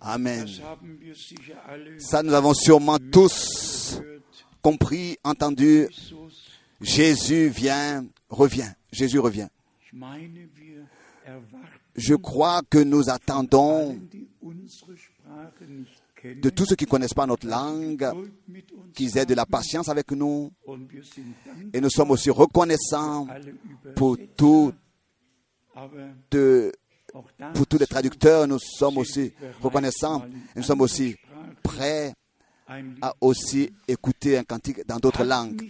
Amen. Ça, nous avons sûrement tous compris, entendu. Jésus vient, revient. Jésus revient. Je crois que nous attendons de tous ceux qui ne connaissent pas notre langue qu'ils aient de la patience avec nous. Et nous sommes aussi reconnaissants pour, Übersetzer, pour tous les traducteurs. Nous sommes aussi reconnaissants. Et nous sommes aussi prêts à aussi écouter un cantique dans d'autres langues.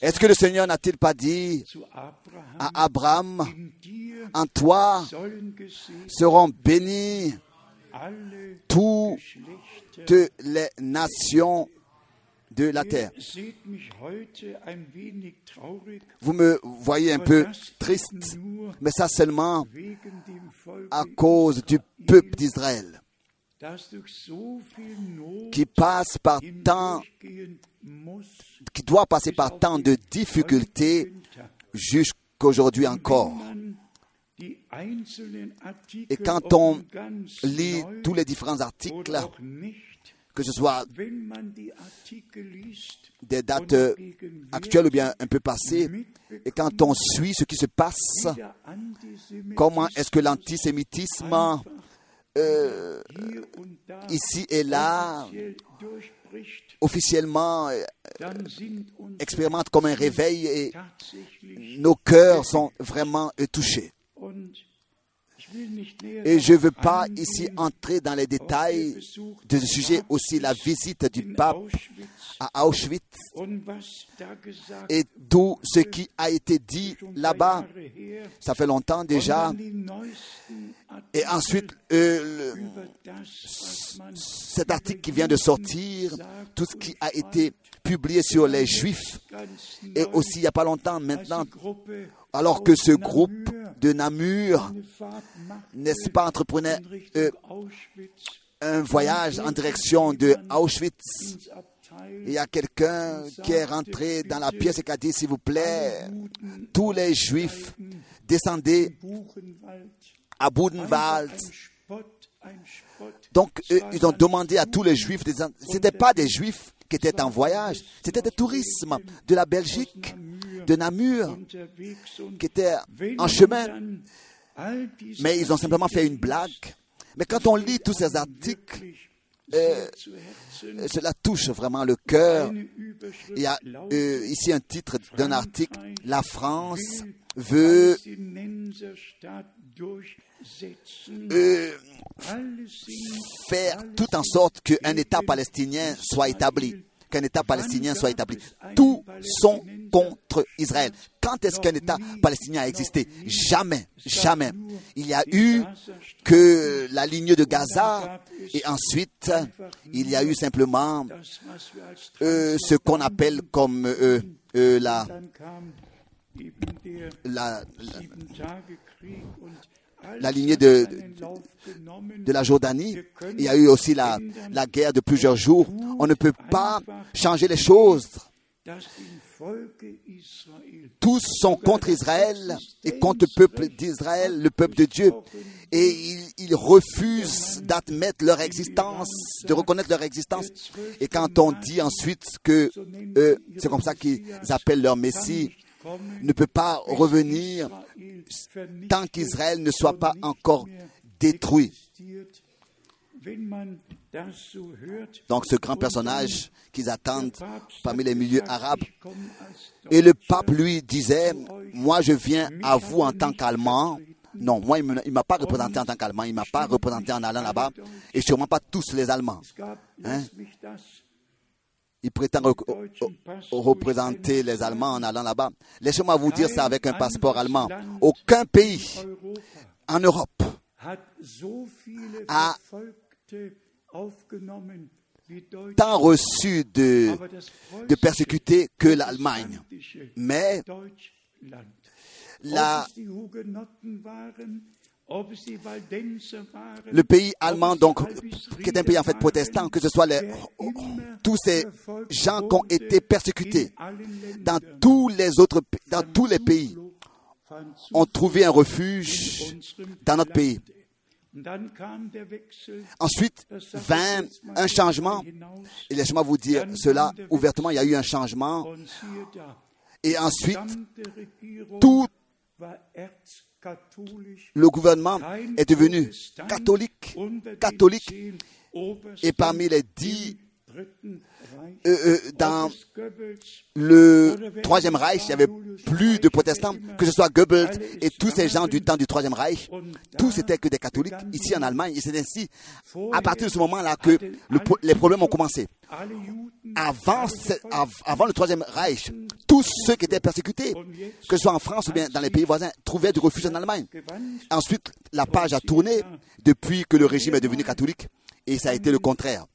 Est-ce que le Seigneur n'a-t-il pas dit à Abraham, en toi seront bénis toutes les nations de la terre. Vous me voyez un peu triste, mais ça seulement à cause du peuple d'Israël qui passe par tant, qui doit passer par tant de difficultés jusqu'aujourd'hui encore. Et quand on lit tous les différents articles, que ce soit des dates gegenwärtig actuelles ou bien un peu passées, et quand on suit ce qui se passe, comment est-ce que l'antisémitisme euh, ici et là officiellement euh, expérimente comme un réveil et nos cœurs sont vraiment euh, touchés. Et je ne veux pas ici entrer dans les détails de ce sujet, aussi la visite du pape à Auschwitz. Et tout ce qui a été dit là-bas. Ça fait longtemps déjà. Et ensuite, euh, le- cet article qui vient de sortir, tout ce qui a été publié sur les Juifs, et aussi il n'y a pas longtemps maintenant, alors que ce groupe de Namur, n'est-ce pas, entreprenait euh, un voyage en direction de Auschwitz. Il y a quelqu'un qui est rentré dans la pièce et qui a dit, s'il vous plaît, tous les Juifs descendaient à Budenwald. Donc, ils ont demandé à tous les Juifs, ce n'étaient pas des Juifs qui étaient en voyage, c'était des tourismes de la Belgique, de Namur, qui étaient en chemin. Mais ils ont simplement fait une blague. Mais quand on lit tous ces articles, euh, cela touche vraiment le cœur. Il y a euh, ici un titre d'un article, La France veut euh, faire tout en sorte qu'un État palestinien soit établi. Qu'un État palestinien soit établi. Tous sont contre Israël. Quand est-ce qu'un État palestinien a existé Jamais, jamais. Il y a eu que la ligne de Gaza et ensuite il y a eu simplement euh, ce qu'on appelle comme euh, euh, la, la lignée de, la Jordanie. Il y a eu aussi la, guerre de plusieurs jours. On ne peut pas changer les choses. Tous sont contre Israël et contre le peuple d'Israël, le peuple de Dieu. Et ils, refusent d'admettre leur existence, de reconnaître leur existence. Et quand on dit ensuite que c'est comme ça qu'ils appellent leur Messie, ne peut pas revenir tant qu'Israël ne soit pas encore détruit. Donc ce grand personnage qu'ils attendent parmi les milieux arabes. Et le pape, lui, disait, moi je viens à vous en tant qu'Allemand. Non, moi, il ne m'a pas représenté en tant qu'Allemand, il ne m'a pas représenté en allant là-bas, et sûrement pas tous les Allemands. Hein? Il prétend re- re- représenter les Allemands en allant là-bas. Laissez-moi vous dire ça avec un passeport allemand. Aucun pays en Europe Deutschland. tant reçu de, de persécutés que l'Allemagne. Mais la, Le pays allemand, donc, qui est un pays en fait protestant, que ce soit les, tous ces gens qui ont été persécutés dans tous les autres, dans tous les pays, ont trouvé un refuge dans notre pays. Ensuite vint un changement. Et laissez-moi vous dire cela ouvertement, il y a eu un changement. Et ensuite, tout. Le gouvernement est devenu catholique, catholique. Et parmi les dix. Euh, euh, dans le Troisième Reich, il n'y avait plus de protestants, que ce soit Goebbels et tous ces gens du temps du Troisième Reich, tous étaient que des catholiques ici en Allemagne. Et c'est ainsi, à partir de ce moment-là, que le les problèmes ont commencé. Avant, avant le Troisième Reich, tous ceux qui étaient persécutés, que ce soit en France ou bien dans les pays voisins, trouvaient du refuge en Allemagne. Ensuite, la page a tourné depuis que le régime est devenu catholique et ça a été le contraire.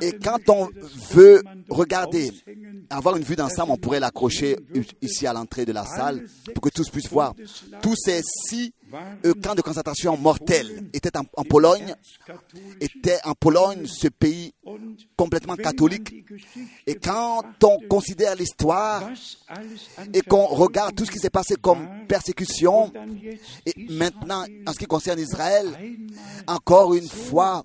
Et quand on veut regarder, avoir une vue d'ensemble, on pourrait l'accrocher ici à l'entrée de la salle pour que tous puissent voir. Tous ces six euh, camps de concentration mortels étaient en, en Pologne, étaient en Pologne, ce pays complètement catholique. Et quand on considère l'histoire et qu'on regarde tout ce qui s'est passé comme persécution, et maintenant, en ce qui concerne Israël, encore une fois,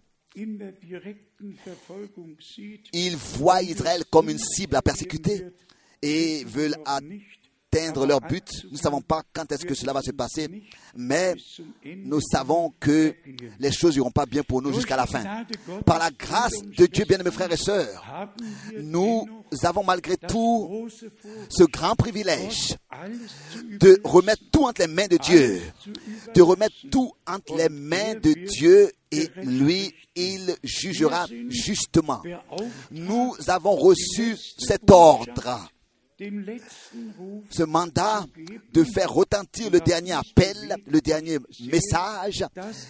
ils voient Israël comme une cible à persécuter et veulent atteindre leur but. Nous ne savons pas quand est-ce que cela va se passer, mais nous savons que les choses n'iront pas bien pour nous jusqu'à la fin. Par la grâce de Dieu, bien mes frères et sœurs, nous avons malgré tout ce grand privilège de remettre tout entre les mains de Dieu, de remettre tout entre les mains de Dieu et lui, il jugera justement. Nous avons reçu cet ordre, ce mandat de faire retentir le dernier appel, le dernier message,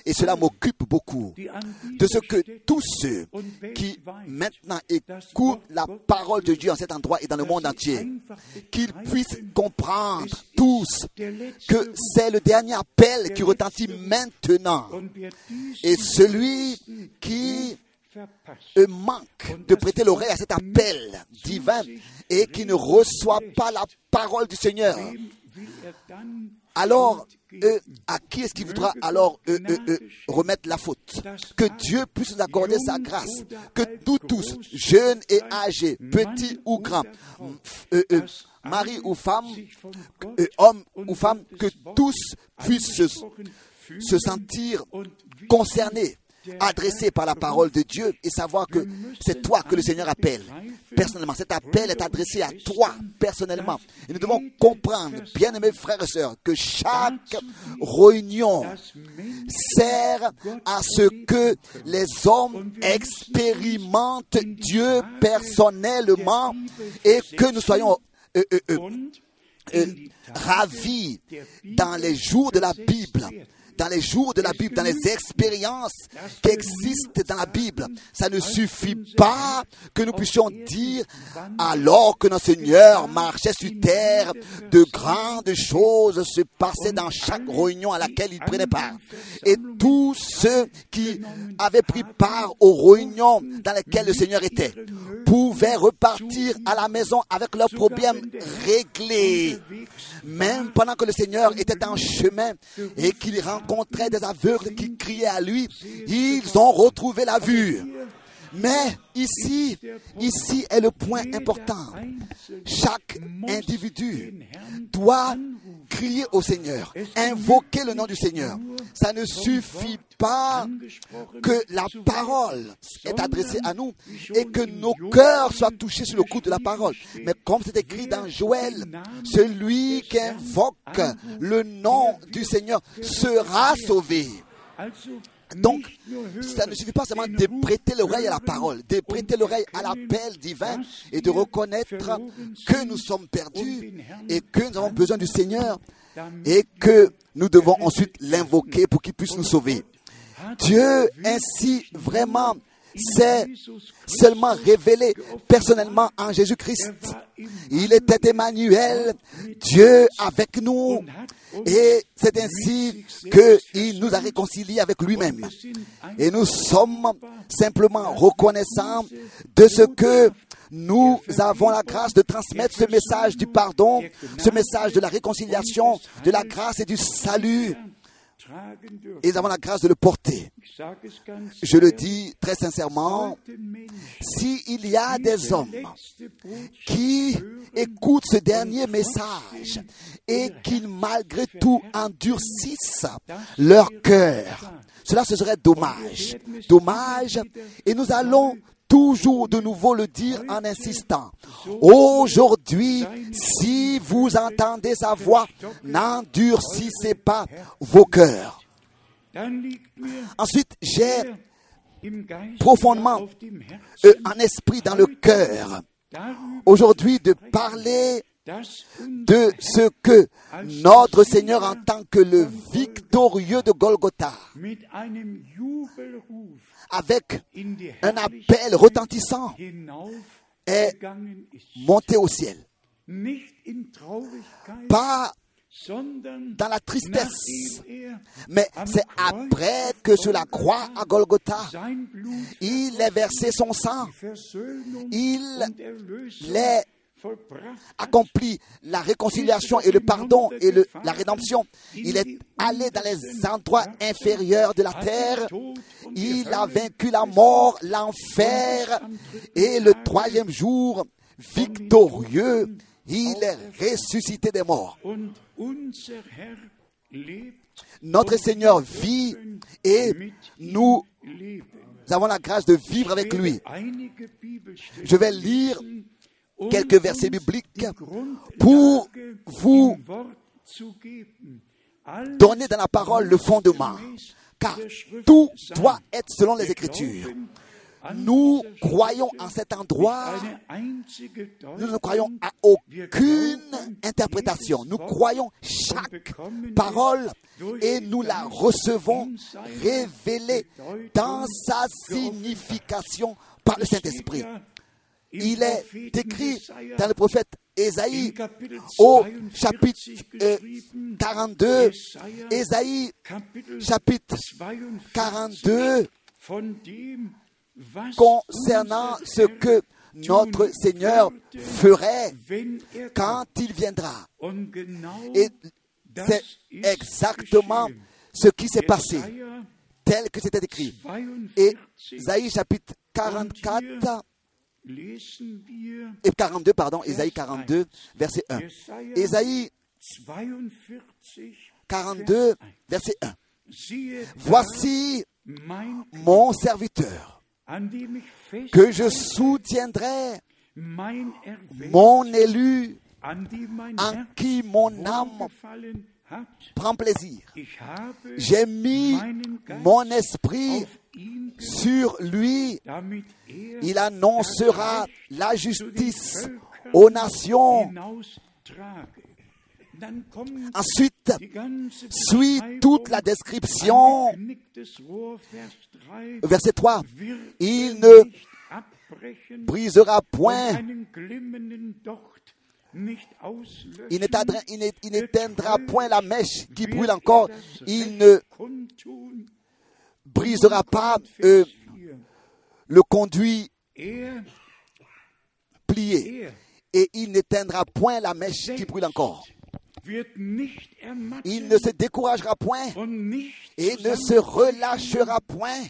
et cela m'occupe beaucoup. De ce que tous ceux qui maintenant écoutent la parole de Dieu en cet endroit et dans le monde entier, qu'ils puissent comprendre tous que c'est le dernier appel qui retentit maintenant. Et celui qui verpasst, euh, manque de prêter l'oreille à cet appel divin et qui ne reçoit pas la parole du Seigneur, alors à qui est-ce qu'il voudra alors remettre la faute? Que Dieu puisse nous accorder sa grâce, que nous tous, jeunes et âgés, petits ou grands, euh, euh, mari ou femme, euh, hommes ou und femmes, que tous puissent se, sentir concernés, adressés par la parole de Dieu et savoir que c'est toi que le Seigneur appelle. Personnellement, cet appel est adressé à toi personnellement. Et nous devons comprendre, bien aimés frères et sœurs, que chaque réunion sert à ce que les hommes expérimentent Dieu personnellement et que nous soyons euh, euh, euh, ravis dans les jours de la Bible. Dans les jours de la Bible, dans les expériences qui existent dans la Bible. Ça ne suffit pas que nous puissions dire, alors que notre Seigneur marchait sur terre, de grandes choses se passaient dans chaque réunion à laquelle il prenait part. Et tous ceux qui avaient pris part aux réunions dans lesquelles le Seigneur était pouvaient repartir à la maison avec leurs problèmes réglés. Même pendant que le Seigneur était en chemin et qu'il rencontrait des aveugles qui criaient à lui, ils ont retrouvé la vue. Mais ici, ici est le point important. Chaque individu doit crier au Seigneur, invoquer le nom du Seigneur. Ça ne suffit pas que la parole est adressée à nous et que nos cœurs soient touchés sur le coup de la parole. Mais comme c'est écrit dans Joël, celui qui invoque le nom du Seigneur sera sauvé. Donc, ça ne suffit pas seulement de prêter l'oreille à la parole, de prêter l'oreille à l'appel divin et de reconnaître que nous sommes perdus et que nous avons besoin du Seigneur et que nous devons ensuite l'invoquer pour qu'il puisse nous sauver. Dieu ainsi vraiment s'est seulement révélé personnellement en Jésus-Christ. Il était Emmanuel, Dieu avec nous, et c'est ainsi qu'il nous a réconciliés avec lui-même. Et nous sommes simplement reconnaissants de ce que nous avons la grâce de transmettre ce message du pardon, ce message de la réconciliation, de la grâce et du salut. Et nous avons la grâce de le porter. Je le dis très sincèrement, s'il y a des hommes qui écoutent ce dernier message et qui malgré tout endurcissent leur cœur, cela ce serait dommage. Dommage. Et nous allons toujours de nouveau le dire en insistant. Aujourd'hui, si vous entendez sa voix, n'endurcissez pas vos cœurs. Ensuite, j'ai profondément euh, un esprit dans le cœur aujourd'hui de parler de ce que notre Seigneur en tant que le victorieux de Golgotha, avec un appel retentissant, est monté au ciel. Pas dans la tristesse, er mais c'est après que sur la croix à Golgotha, il a versé son sang, il und Accompli la réconciliation et le pardon et le- la rédemption. Il est allé dans les endroits inférieurs de la terre. Il a vaincu la mort, l'enfer et le troisième jour, victorieux, il est ressuscité des morts. Notre Seigneur vit et nous avons la grâce de vivre avec lui. Je vais lire quelques versets bibliques pour vous donner dans la parole le fondement, car tout doit être selon les Écritures. Nous croyons en cet endroit, nous ne croyons à aucune interprétation. Nous croyons chaque parole et nous la recevons révélée dans sa signification par le Saint-Esprit. Il est écrit dans le prophète Ésaïe au 42 chapitre euh, geschrieben, 42, Jesaja, Ésaïe chapitre 42, 42 von dem, was concernant ce que notre Seigneur ferait er quand il viendra. Et c'est exactement ce qui s'est passé, tel que c'était écrit. 42, Et Isaïe chapitre 44 lesen wir et 42, pardon, Isaïe 42, verset 1. Jesaja Isaïe 42, 42, verset 1. siehe da, Voici mon serviteur, que je soutiendrai, mon élu, en qui mon âme prend plaisir. J'ai mis mon esprit sur lui. Il annoncera la justice aux nations. Ensuite, suit toute la description. angeknicktes Rohr, Vers 3, Verset 3. wird Il ne brisera point, il n'éteindra, point la mèche qui brûle er encore. Il ne. Brisera pas euh, 4. le conduit plié. Et il n'éteindra point la mèche qui brûle encore. Il ne se découragera point et ne se relâchera point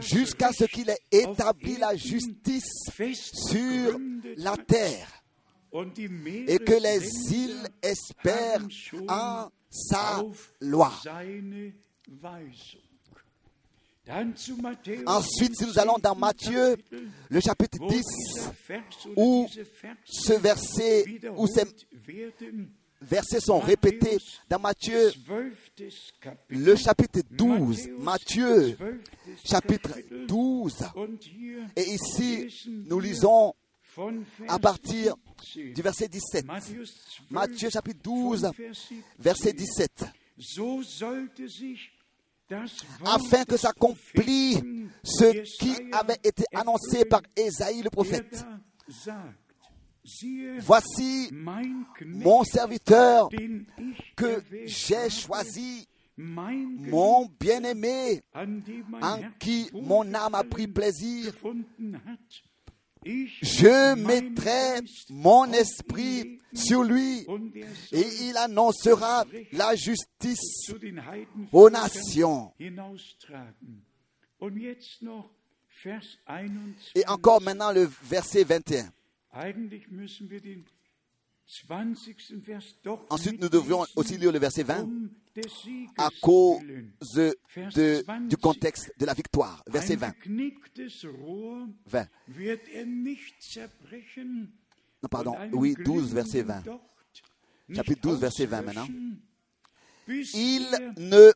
jusqu'à ce qu'il ait établi la justice sur la terre et que les îles espèrent en sa loi. Ensuite, si nous allons dans 10. Matthieu, le chapitre wo 10, dieser Vers oder où ce verset, où ces versets sont répétés dans Matthieu, 12. Kapitel, le chapitre 12. Matthieu, 12. chapitre Kapitel. 12. Und hier Et ici, nous lisons à partir 17. du verset 17. Matthäus 12, Matthieu chapitre 12, von Vers 17. verset 17. Afin que s'accomplisse ce qui avait été annoncé par Ésaïe le prophète. Voici mon serviteur que j'ai choisi, mon bien-aimé, en qui mon âme a pris plaisir. Je mettrai mon esprit sur lui et il annoncera la justice aux nations. hinaustragen. Und jetzt noch Vers 21. Et encore maintenant le verset 21. Eigentlich müssen wir den 20. Vers doch Ensuite, nous devrions aussi lire le verset 20 um des Sieges à cause de- du contexte de la victoire. Verset Ein 20. geknicktes Rohr 20. wird er nicht zerbrechen. Non, pardon. Oui, 12, glimmenden verset 20. Docht nicht Chapitre 12, verset 20 maintenant. Il ne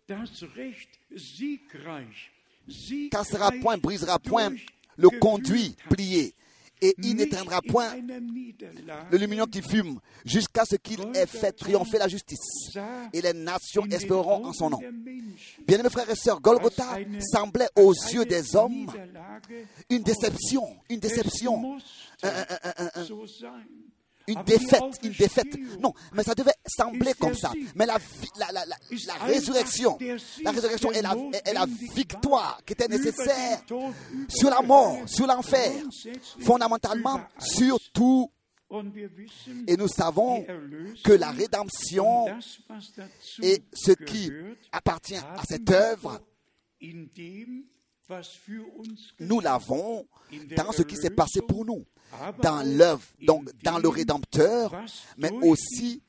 cassera point, brisera point le conduit plié, et il n'éteindra in point le lumignon qui fume, jusqu'à ce qu'il ait fait triompher la justice. Et les nations espéreront en son nom. Bien-aimés frères et sœurs, Golgotha semblait aux yeux des hommes une déception, une déception. Une défaite, une défaite. Non, mais ça devait sembler comme ça. Mais la, résurrection, la résurrection est la, est la notwendig victoire qui était nécessaire sur la mort, sur l'enfer, fondamentalement sur tout. Et nous savons que la rédemption et ce qui appartient à cette œuvre, nous l'avons dans ce qui s'est passé pour nous, dans l'œuvre, donc dans le dem, Rédempteur, mais aussi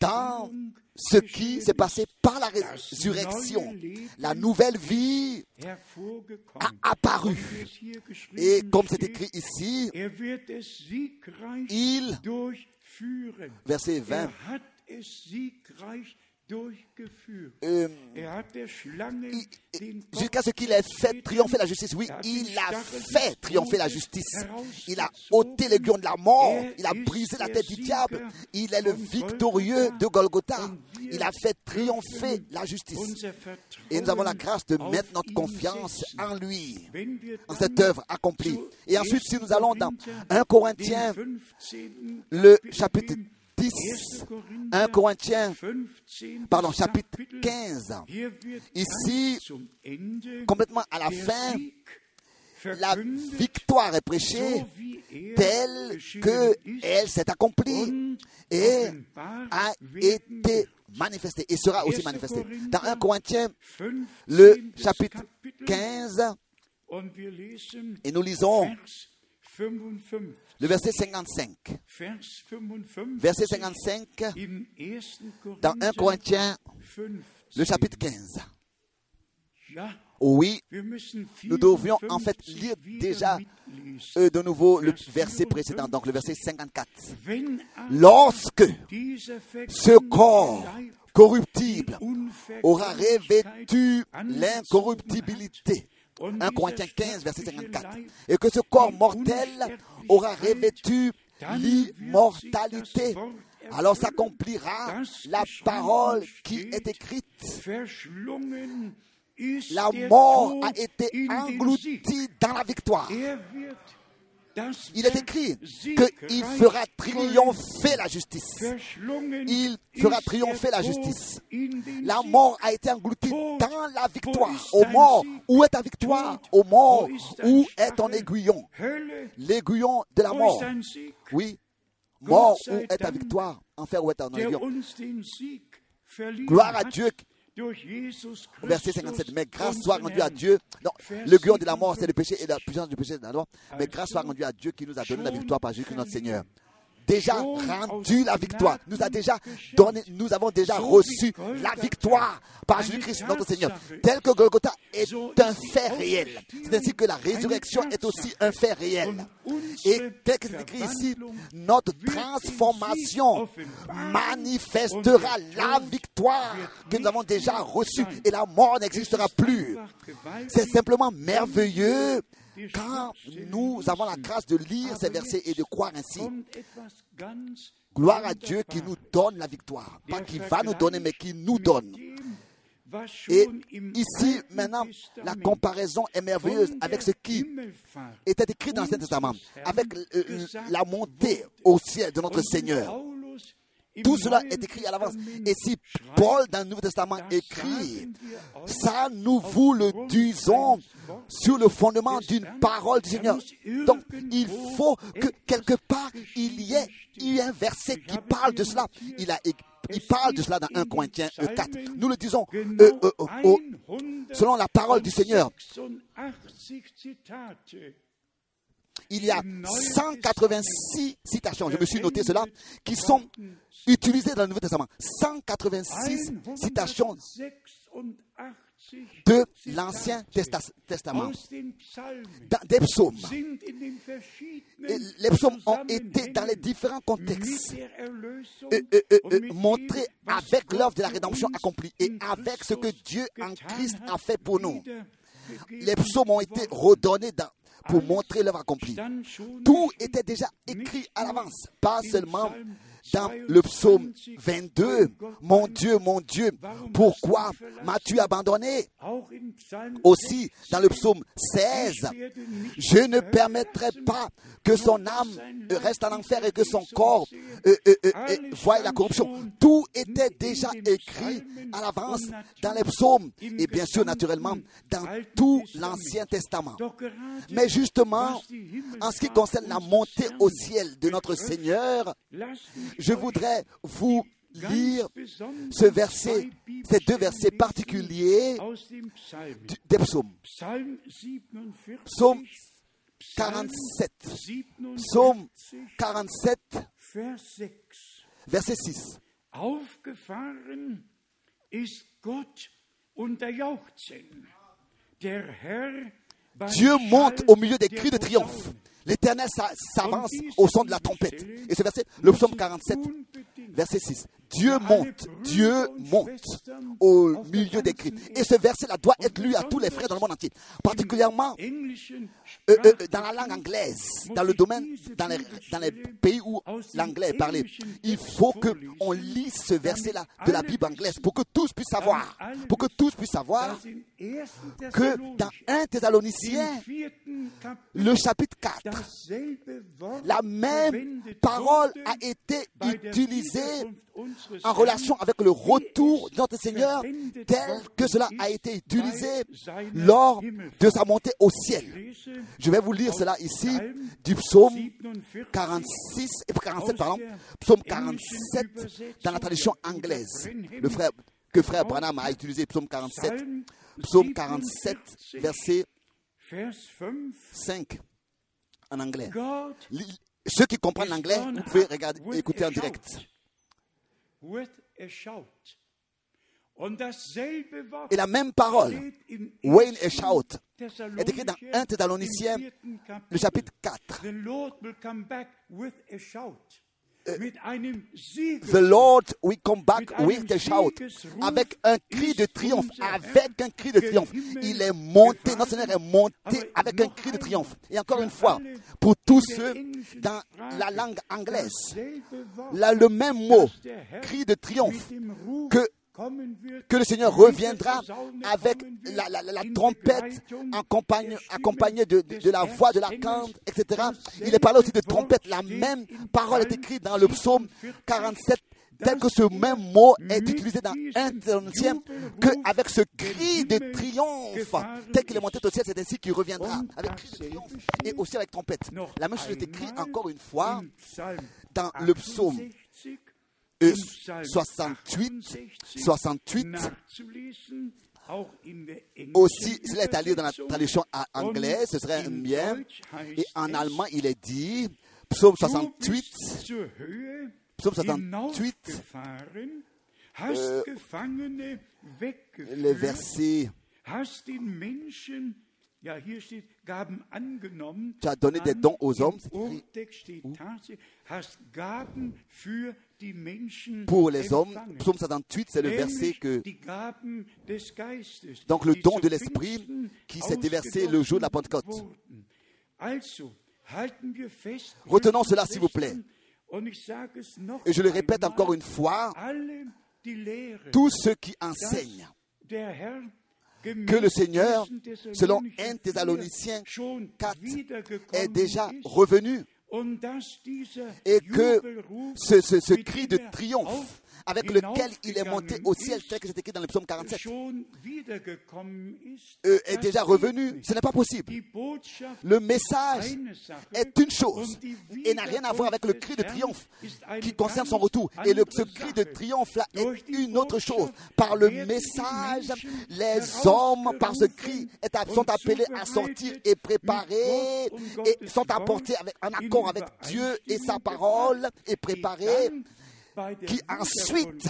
dans ce qui s'est passé par la résurrection. La nouvelle vie a apparu. Et comme c'est écrit ici, Er il, verset 20, Euh, Er jusqu'à ce qu'il ait fait triompher la justice. Oui, il a fait triompher la justice. Il a ôté l'aiguillon de la mort. Il a brisé la tête du diable. Il est le victorieux de Golgotha. Il a fait triompher la justice. Et nous avons la grâce de mettre notre confiance en lui, en cette œuvre accomplie. Et ensuite, si 1. nous allons dans Korinther, 1 Corinthiens, den 15. le chapitre 10, 1. Korinther, 1 Corinthiens, 15. pardon, chapitre Kapitel. 15, Hier wird Ici, complètement à la fin, la victoire est prêchée telle geschehen que ist elle s'est accomplie et a été manifestée et sera aussi 1. manifestée. Dans 1 Corinthiens, 15. le chapitre Kapitel, 15, und wir lesen et nous lisons Vers 55. Le verset 55. Vers 55. Verset 55 Im 1. dans 1 Corinthiens, 15. le chapitre 15. Ja, Oui, nous devrions en fait 54 lire déjà euh, de nouveau le verset précédent, donc le verset 54. Wenn aber Lorsque ce corps corruptible aura revêtu l'incorruptibilité. Hat und 1 dieser Corinthiens 15, verset sterbliche 54. Leib Et que ce corps mortel aura revêtu l'immortalité. Alors s'accomplira la parole qui est écrite. La mort a été engloutie dans la victoire. Il est écrit qu'il fera triompher la justice. Il fera triompher la justice. La mort a été engloutie dans la victoire. dein mort, où est ta victoire? Ô mort, où est ton aiguillon? L'aiguillon de la mort. Oui. Mort, où est ta victoire? Enfer, où est ton aiguillon? Gloire à Dieu. Verset Christus, 57. Mais grâce soit rendue à. Dieu. Non, l'aiguillon de la mort, 57. c'est le péché et la puissance du péché de la mort. Mais grâce soit rendue à Dieu qui nous a donné la victoire par Jésus notre Seigneur. Déjà rendu la victoire. Nous a déjà donné, nous avons déjà reçu la victoire par Jésus-Christ notre Seigneur. Tel que Golgotha est un fait réel. C'est ainsi que la résurrection est aussi un fait réel. Et tel que c'est écrit ici, notre transformation manifestera la victoire que nous avons déjà reçue et la mort n'existera plus. C'est simplement merveilleux quand nous avons la grâce de lire ces versets et de croire ainsi. Gloire à Dieu qui nous donne la victoire. Pas qui va nous donner, mais qui nous donne. Et ici, maintenant, la comparaison est merveilleuse avec ce qui était écrit dans l'Ancien Testament, avec euh, la montée au ciel de notre Seigneur. Tout cela est écrit à l'avance. Et si Paul dans le Nouveau Testament écrit, ça nous vous le disons sur le fondement d'une parole du Seigneur. Donc il faut que quelque part il y ait eu un verset qui parle de cela. Il, a, il parle de cela dans 1 Corinthiens 4. Nous le disons euh, euh, euh, selon la parole du Seigneur. Il y a 186 citations, je me suis noté cela, qui sont utilisées dans le Nouveau Testament. 186 citations de l'Ancien Testament, des psaumes. Les psaumes ont été dans les différents contextes euh, euh, euh, montrés avec l'œuvre de la rédemption accomplie et avec ce que Dieu en Christ a fait pour nous. Les psaumes ont été redonnés dans, pour montrer l'œuvre accomplie. Tout était déjà écrit à l'avance, pas seulement dans le psaume 22, Mon Dieu, mon Dieu, pourquoi m'as-tu abandonné? Aussi dans le psaume 16, Je ne permettrai pas que son âme reste en enfer et que son corps euh, euh, euh, voie la corruption. Tout était déjà écrit à l'avance dans les psaumes et bien sûr naturellement dans tout l'Ancien Testament. Mais justement, en ce qui concerne la montée au ciel de notre Seigneur, je voudrais vous lire ce verset, ces deux versets particuliers des psaumes. Psaume 47. Psaume 47, verset 6. Aufgefahren ist Gott unter Jauchzen. Der Herr Dieu monte au milieu des cris de triomphe. L'Éternel s'avance au son de la trompette. Et ce verset, le psaume 47, verset 6. Dieu monte, Dieu monte au milieu des cris. Et ce verset-là doit être lu à tous les frères dans le monde entier, particulièrement euh, euh, dans la langue anglaise, dans le domaine, dans les, dans les pays où l'anglais est parlé. Il faut qu'on lise ce verset-là de la Bible anglaise pour que tous puissent savoir, pour que tous puissent savoir que dans 1 Thessaloniciens, le chapitre 4, la même parole a été utilisée en relation avec le retour de notre Seigneur tel que cela a été utilisé lors de sa montée au ciel. Je vais vous lire cela ici du psaume 46 et 47, pardon, psaume 47 dans la tradition anglaise. Le frère, que frère Branham a utilisé psaume 47, psaume 47, verset 5 en anglais. Ceux qui comprennent l'anglais, vous pouvez regarder, écouter en direct. Et la même parole, Wayne et shout, est écrite dans 1 Thessaloniciens, le chapitre 4. The Lord will come back with a shout. Avec un cri de triomphe. Avec un cri de triomphe. Il est monté, notre Seigneur est monté avec un cri de triomphe. Et encore une fois, pour tous ceux dans la langue anglaise, là, le même mot, cri de triomphe, que que le Seigneur reviendra avec la, trompette accompagnée, de, la voix de l'archange, etc. Il est parlé aussi de trompette. La même parole est écrite dans le psaume 47 tel que ce même mot est utilisé dans 1 Thessaloniciens, qu'avec ce cri de triomphe, tel qu'il est monté au ciel, c'est ainsi qu'il reviendra, avec cri de triomphe et aussi avec trompette. La même chose est écrite encore une fois dans le psaume 68, 68. Aussi, cela est allé dans la traduction anglaise, ce serait bien. Et en allemand, il est dit, psaume 68, psaume 68, euh, les versets tu as donné des dons aux hommes. Pour les hommes, psaume 78, c'est le verset que. Donc le don de l'esprit qui s'est déversé le jour de la Pentecôte. Retenons cela, s'il vous plaît. Et je le répète encore une fois, tous ceux qui enseignent que le Seigneur, selon 1 Thessaloniciens 4, est déjà revenu. Et que ce, cri de triomphe avec lequel il est monté au ciel, tel que c'est écrit dans le psaume 47, schon wiedergekommen ist, euh, est déjà revenu. Ce n'est pas possible. Le message est une chose et n'a rien à voir avec le cri de triomphe qui concerne son retour. Et le, ce cri de Sache. triomphe là Durch est une autre chose. Par le message, les hommes, par ce cri, sont appelés à sortir et préparer et sont apportés avec, en accord avec Dieu et sa parole et préparés qui ensuite,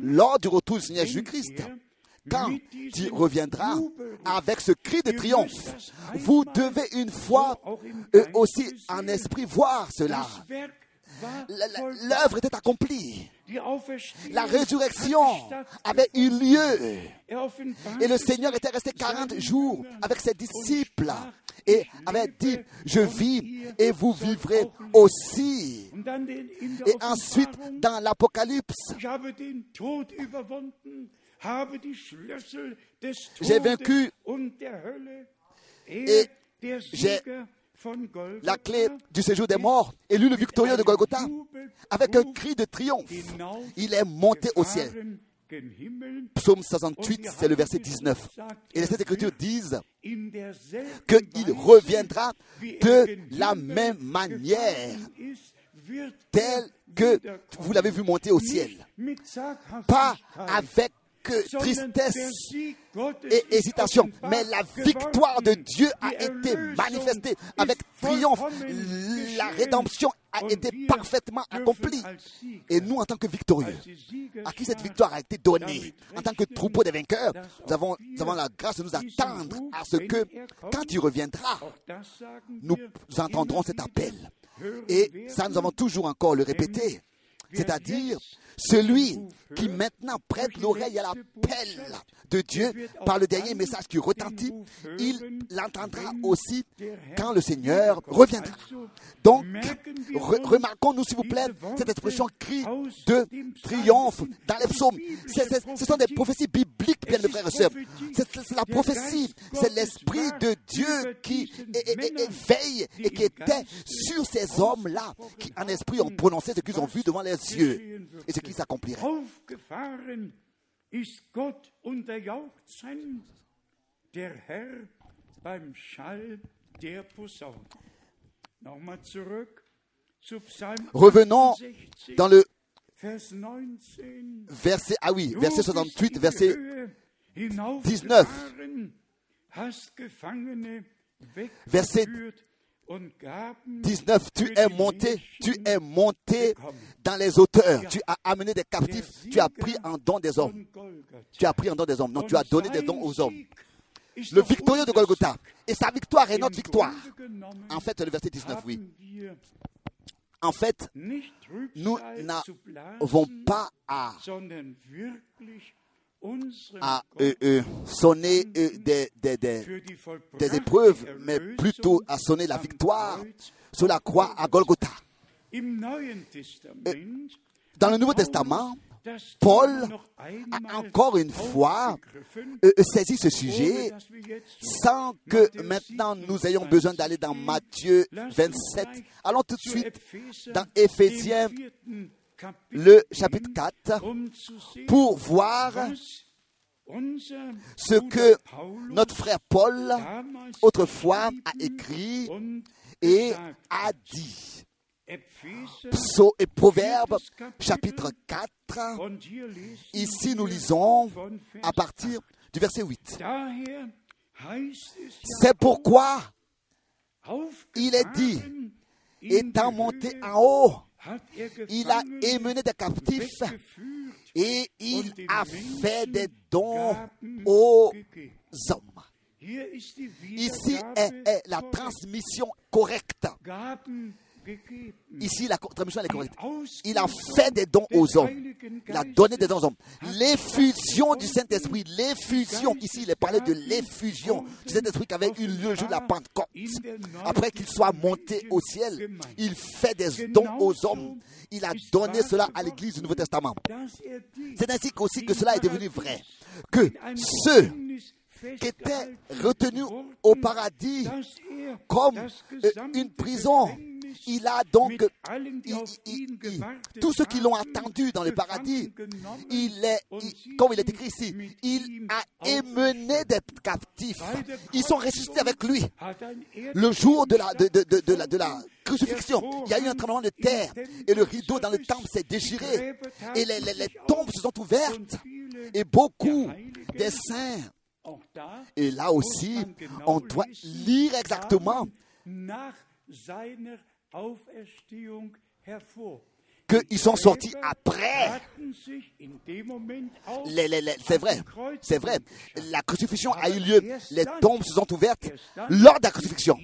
lors du retour du Seigneur Jésus-Christ, quand il reviendra avec ce cri de triomphe, vous devez une fois euh, aussi en esprit voir cela. L'œuvre était accomplie. La résurrection avait eu lieu. Et le Seigneur était resté 40 jours avec ses disciples et avait dit, je vis et vous vivrez aussi. Et ensuite, dans l'Apocalypse, J'ai vaincu et j'ai la clé du séjour des morts, lui le victorieux de Golgotha, avec un cri de triomphe, il est monté au ciel. Psaume 68, c'est le verset 19. Et les Saintes Écritures disent qu'il reviendra de la même manière, tel que vous l'avez vu monter au ciel. Pas avec der tristesse et hésitation, mais la victoire de Dieu a été manifestée avec triomphe. La rédemption a été parfaitement accomplie. Et nous, en tant que victorieux, à qui cette victoire a été donnée, en tant que troupeau des vainqueurs, nous avons, nous avons la grâce de nous attendre à ce que, quand il reviendra, nous entendrons cet appel. Et ça, nous avons toujours encore le répéter. C'est-à-dire, celui qui maintenant prête l'oreille à l'appel de Dieu par le dernier message qui retentit, il l'entendra aussi quand le Seigneur reviendra. Donc, re- remarquons-nous s'il vous plaît cette expression cri de triomphe dans les psaumes. Ce sont des prophéties bibliques, bien mes frères et sœurs. C'est la prophétie, c'est l'Esprit de Dieu qui veille et qui était sur ces hommes-là, qui en esprit ont prononcé ce qu'ils ont vu devant les yeux qui s'accomplirait. Aufgefahren ist Gott unter Jauchzen, der Herr beim Schall der Posaune. Nochmal zurück zu Psalm Revenons 68, dans le Vers 19. verset, ah oui, verset bist 68, in die verset Höhe hinaufgefahren, 19. Hast Gefangene Verset 19, tu es monté, tu es monté dans les hauteurs, tu as amené des captifs, tu as pris en don des hommes, tu as pris en don des hommes, non, tu as donné des dons aux hommes. Le victorieux de Golgotha, et sa victoire est notre victoire. En fait, le verset 19, oui. En fait, nous n'avons pas à, à euh, euh, sonner euh, des, épreuves, mais plutôt à sonner la victoire sur la croix à Golgotha. Dans le Nouveau Testament, Paul a encore une fois euh, euh, saisi ce sujet sans que maintenant nous 27 ayons besoin d'aller dans. Matthieu Lass uns 27. gleich Allons tout de suite dans Éphésiens, le chapitre 4, um zu sehen, pour voir ce que notre frère Paul autrefois a écrit et a dit. Ephéser, Psau- et Proverbe chapitre 4. und hier lesen Ici nous lisons à partir du verset 8. Daher heißt es ja C'est pourquoi il est dit, étant monté en haut, il a émené des captifs et il a fait des dons aux hommes. Ici est, est la transmission correcte. Ici, la elle est correcte. Il a fait des dons aux hommes. Il a donné des dons aux hommes. L'effusion du. Saint-Esprit, l'effusion, ici il est parlé de l'effusion du Saint-Esprit qui avait eu lieu le jour de la Pentecôte. Après qu'il soit monté au ciel, il fait des dons aux hommes. Il a donné cela à l'Église du Nouveau Testament. C'est ainsi aussi que cela est devenu vrai. Que ceux qui étaient retenus au paradis comme euh, une prison Il a donc, il- il- il- gewartet tous ceux qui l'ont attendu dans le paradis, il est, comme il est écrit ici, il a émené des captifs. Ils sont ressuscités avec lui. Le jour de la, de, de- de- la, de la crucifixion, il y a eu un tremblement de terre et le rideau dans le temple s'est déchiré et les, les- les tombes se sont ouvertes et beaucoup des saints. Et là aussi, on doit lire exactement qu'ils sont sortis après. C'est vrai, c'est vrai. La crucifixion a eu lieu, les tombes se sont ouvertes lors de la crucifixion.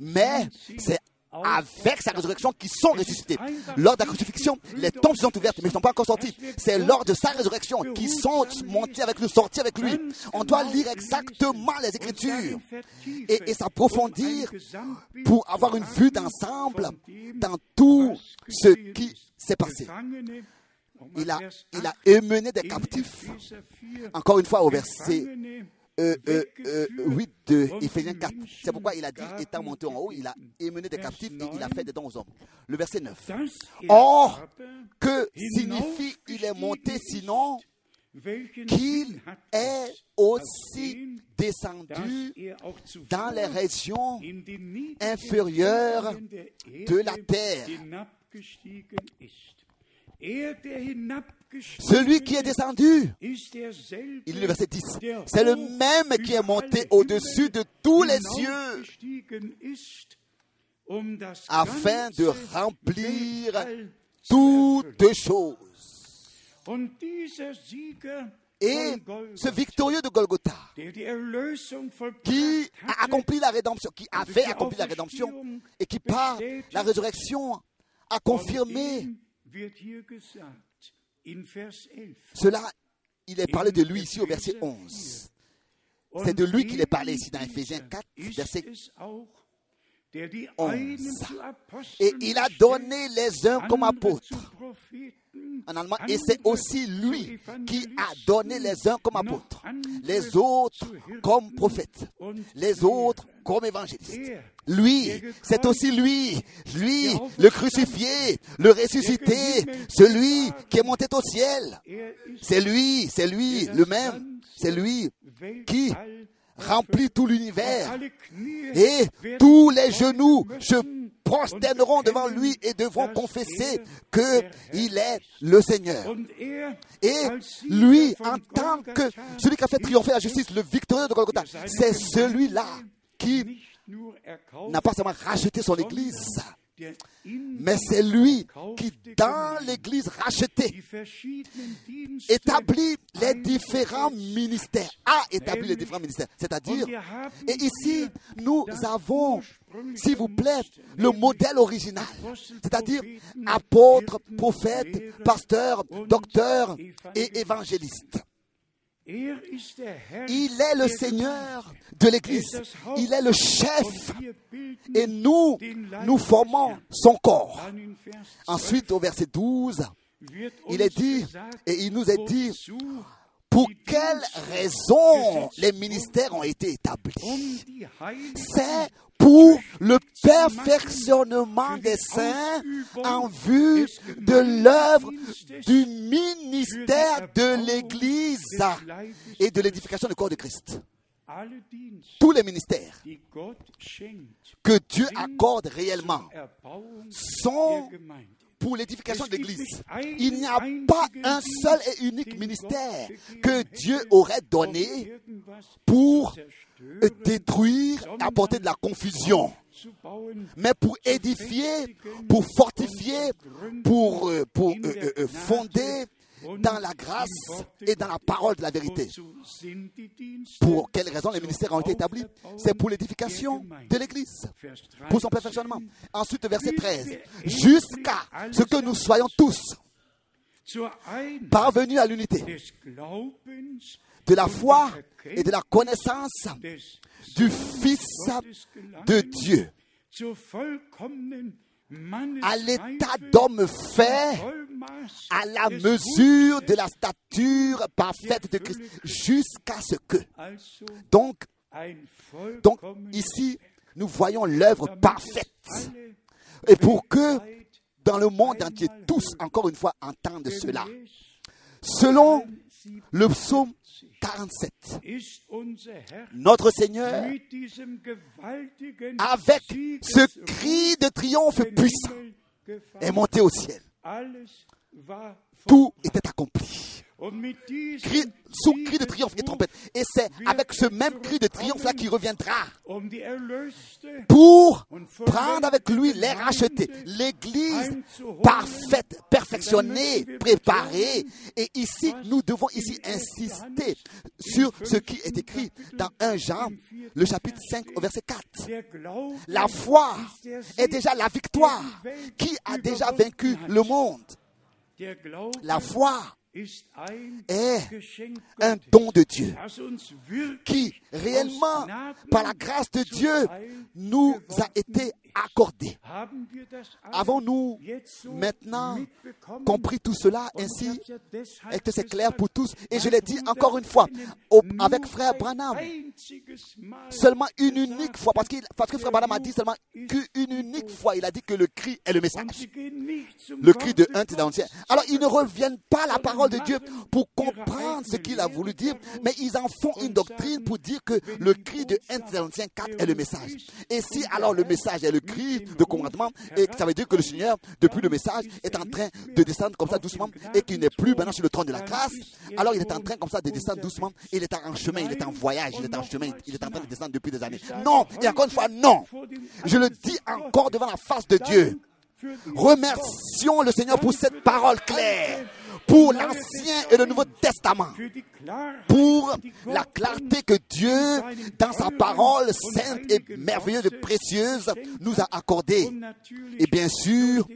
Mais c'est avec sa résurrection qu'ils sont ressuscités. Lors de la crucifixion, les tombes sont ouvertes, mais ils ne sont pas encore sortis. C'est lors de sa résurrection qu'ils sont montés avec lui, sortis avec lui. On doit lire exactement les Écritures et, et s'approfondir pour avoir une vue d'ensemble dans tout ce qui s'est passé. Il a, il a émené des captifs. Encore une fois, au verset euh, euh, euh, 8 de Éphésiens 4. C'est pourquoi il a dit, étant monté en haut, il a émené des captifs et il a fait des dons aux hommes. Le verset 9. Or, que signifie il est monté sinon qu'il est aussi descendu dans les régions inférieures de la terre. Celui qui est descendu, il est le verset 10, c'est le même qui est monté au-dessus de tous les cieux afin de remplir toutes choses. Et ce victorieux de Golgotha, qui a accompli la rédemption, qui avait accompli la rédemption, et qui par la résurrection a confirmé cela, il est parlé de lui ici au verset 11. C'est de lui qu'il est parlé ici dans Ephésiens 4, verset 11. Et il a donné les uns comme apôtres. en allemand, et c'est aussi lui qui a donné les uns comme apôtres, les autres comme prophètes, les autres comme évangélistes. Lui, c'est aussi lui, lui, le crucifié, le ressuscité, celui qui est monté au ciel. C'est lui, c'est lui, le même, c'est lui qui remplit tout l'univers. Et tous les genoux se prosterneront devant lui et devront confesser qu'il est le Seigneur. Et lui, en tant que celui qui a fait triompher la justice, le victorieux de Golgotha, c'est celui-là qui n'a pas seulement racheté son Église, mais c'est lui qui, dans l'Église rachetée, établit les différents ministères, a établi les différents ministères. C'est-à-dire, et ici, nous avons, s'il vous plaît, le modèle original, c'est-à-dire apôtre, prophète, pasteur, docteur et évangéliste. Il est le Seigneur de l'Église. Il est le chef. Et nous, nous formons son corps. Ensuite, au verset 12, il est dit, et il nous est dit, pour quelles raisons les ministères ont été établis? C'est pour le perfectionnement des saints en vue de l'œuvre du ministère de l'Église et de l'édification du corps de Christ. Tous les ministères que Dieu accorde réellement sont pour l'édification de l'Église. Il n'y a pas un seul et unique ministère que Dieu aurait donné pour détruire, apporter de la confusion, mais pour édifier, pour fortifier, pour, pour euh, euh, fonder dans la grâce et dans la parole de la vérité. Pour quelles raisons les ministères ont été établis C'est pour l'édification de l'Église, pour son perfectionnement. Ensuite, verset 13, jusqu'à ce que nous soyons tous parvenus à l'unité de la foi et de la connaissance du Fils de Dieu, à l'état d'homme fait à la mesure de la stature parfaite de Christ, jusqu'à ce que. Donc, donc ici, nous voyons l'œuvre parfaite Et pour que dans le monde entier, tous, encore une fois, entendent cela. Selon le psaume 47, ist unser Herr notre Seigneur, avec ce cri de triomphe puissant, est monté au ciel. Tout était accompli. Cri- sous cri de triomphe et trompette. C'est avec ce même cri de triomphe-là qu'il reviendra pour prendre avec lui les rachetés, l'Église parfaite, perfectionnée, préparée. Et ici, nous devons ici insister sur ce qui est écrit dans 1 Jean, le chapitre 5 au verset 4. der Glaube La foi est déjà la victoire qui a déjà vaincu le monde? La foi est un don de Dieu qui réellement, par la grâce de Dieu, nous a été accordé. Avons-nous maintenant compris tout cela? Ainsi et que c'est clair pour tous? Et je l'ai dit encore une fois au- avec frère Branham, seulement une unique fois, parce, qu'il, parce que frère Branham a dit seulement qu'une unique fois, il a dit que le cri est le message. Le cri de Worte 1 Gottes, Thessaloniciens. Alors ils ne reviennent pas à la parole de Dieu pour comprendre ce qu'il a voulu dire, mais ils en font une doctrine pour dire que le cri de 1 Thessaloniciens 4 est le message. Et si alors le message est le cri de commandement, et ça veut dire que le Seigneur, depuis le message, est en train de descendre comme ça doucement, et qu'il n'est plus maintenant sur le trône de la grâce, alors il est en train comme ça de descendre doucement, il est en chemin, il est en voyage, il est en chemin, il est en train de descendre depuis des années. Non, et encore une fois, non. Je le dis encore devant la face de Dieu. Remercions le Seigneur pour cette parole claire, pour l'Ancien et le Nouveau Testament, pour la clarté que Dieu, dans sa parole sainte et merveilleuse et précieuse, nous a accordée. Et bien sûr,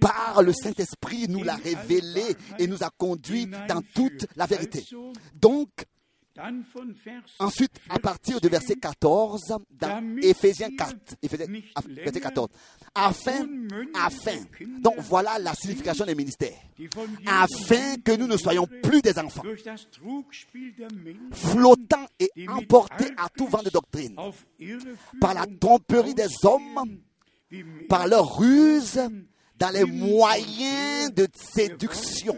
par le Saint-Esprit, nous l'a révélé et nous a conduit dans toute la vérité. Donc, Ensuite, à partir du verset 14, dans Éphésiens 4, Éphésiens, ah, verset 14, afin, afin, donc voilà la signification des ministères, afin que nous ne soyons plus des enfants, flottants et emportés à tout vent de doctrine, par la tromperie des hommes, par leur ruse, dans les moyens de séduction.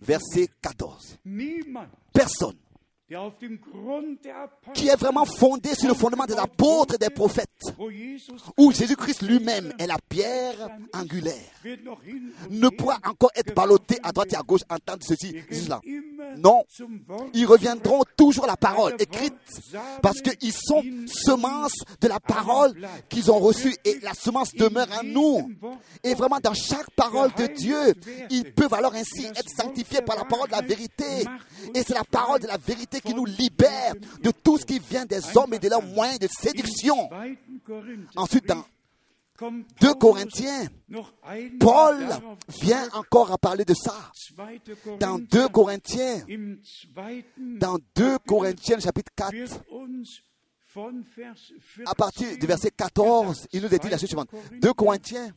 Verset 14. Niemand, Personne qui est vraiment fondé sur le fondement des apôtres et des prophètes, Jesus où Jésus-Christ lui-même est la pierre angulaire, ne pourra encore être ballotté à droite et à gauche, entendre ceci, cela. Non, ils reviendront toujours à la parole écrite parce qu'ils sont semences de la parole qu'ils ont reçue et la semence demeure en nous. Et vraiment, dans chaque parole de Dieu, ils peuvent alors ainsi être sanctifiés par la parole de la vérité. Et c'est la parole de la vérité qui nous libère de tout ce qui vient des hommes et de leurs moyens de séduction. Ensuite, dans kommt 2 Paulus Corinthiens, Paul vient encore à parler de ça. 2. Dans Korinther 2 Corinthiens, dans 2 Corinthiens chapitre 4, wird uns von Vers 14 à partir du verset 14, il nous est dit la chose suivante. 2 Corinthiens,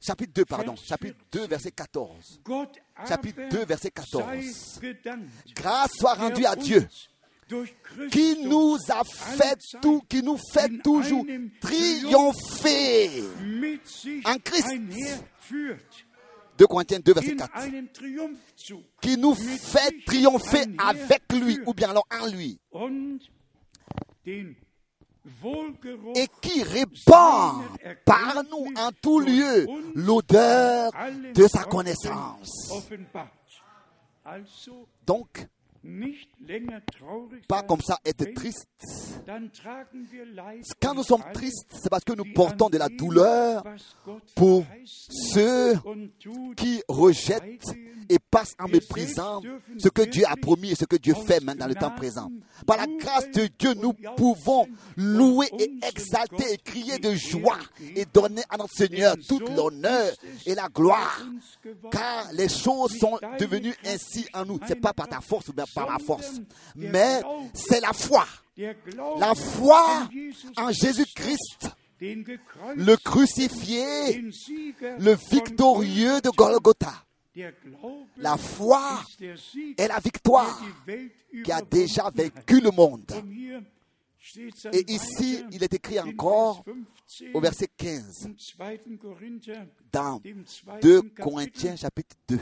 chapitre 2, pardon, chapitre 2, verset 14. Gott Chapitre aber 2, verset 14. sei gedankt, Grâce soit rendue à Dieu, qui nous a fait tout, qui nous fait toujours triompher. en Christ. einherführt 2 Corinthiens 2, verset in 4. einem Triumphzug Qui nous fait triompher avec lui, ou bien alors en lui, et qui répand par nous en tout lieu l'odeur de sa connaissance. Donc, pas comme ça être triste. Quand nous sommes tristes, c'est parce que nous portons de la douleur pour ceux qui rejettent et passent en méprisant ce que Dieu a promis et ce que Dieu fait maintenant dans le temps présent. Par la grâce de Dieu, nous pouvons louer et exalter et crier de joie et donner à notre Seigneur toute l'honneur et la gloire. Car les choses sont devenues ainsi en nous. C'est pas par ta force ou bien par ma force. Mais c'est la foi. La foi en Jésus-Christ, le crucifié, le victorieux de Golgotha. La foi est la victoire qui a déjà vaincu le monde. Et ici, il est écrit encore Vers 15 au verset 15 im 2. Korinther, dans dem zweiten 2 Kapitel, Corinthiens chapitre 2.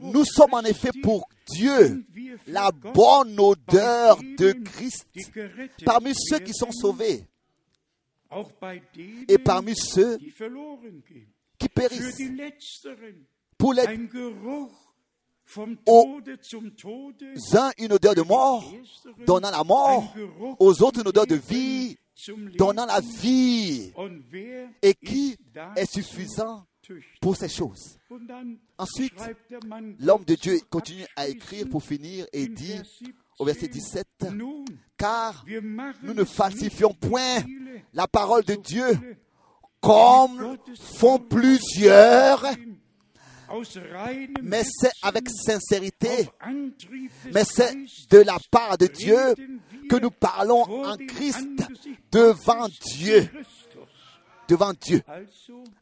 Nous sommes en effet pour Dieu la bonne odeur de Christ parmi ceux qui sont sauvés et parmi ceux qui périssent. Pour les ein Geruch vom Au- Tode zum Tode, uns une odeur de mort, donnant la mort, aux autres une odeur de vie, donnant la vie, et qui est suffisant? Pour ces choses. Ensuite, L'homme de Dieu continue à écrire pour finir et dit Vers 17, au verset 17, Nun, car nous ne falsifions point la parole de Dieu comme font plusieurs, mais c'est avec sincérité, mais c'est de la part de Dieu que nous parlons en Christ, devant Dieu. Devant Dieu.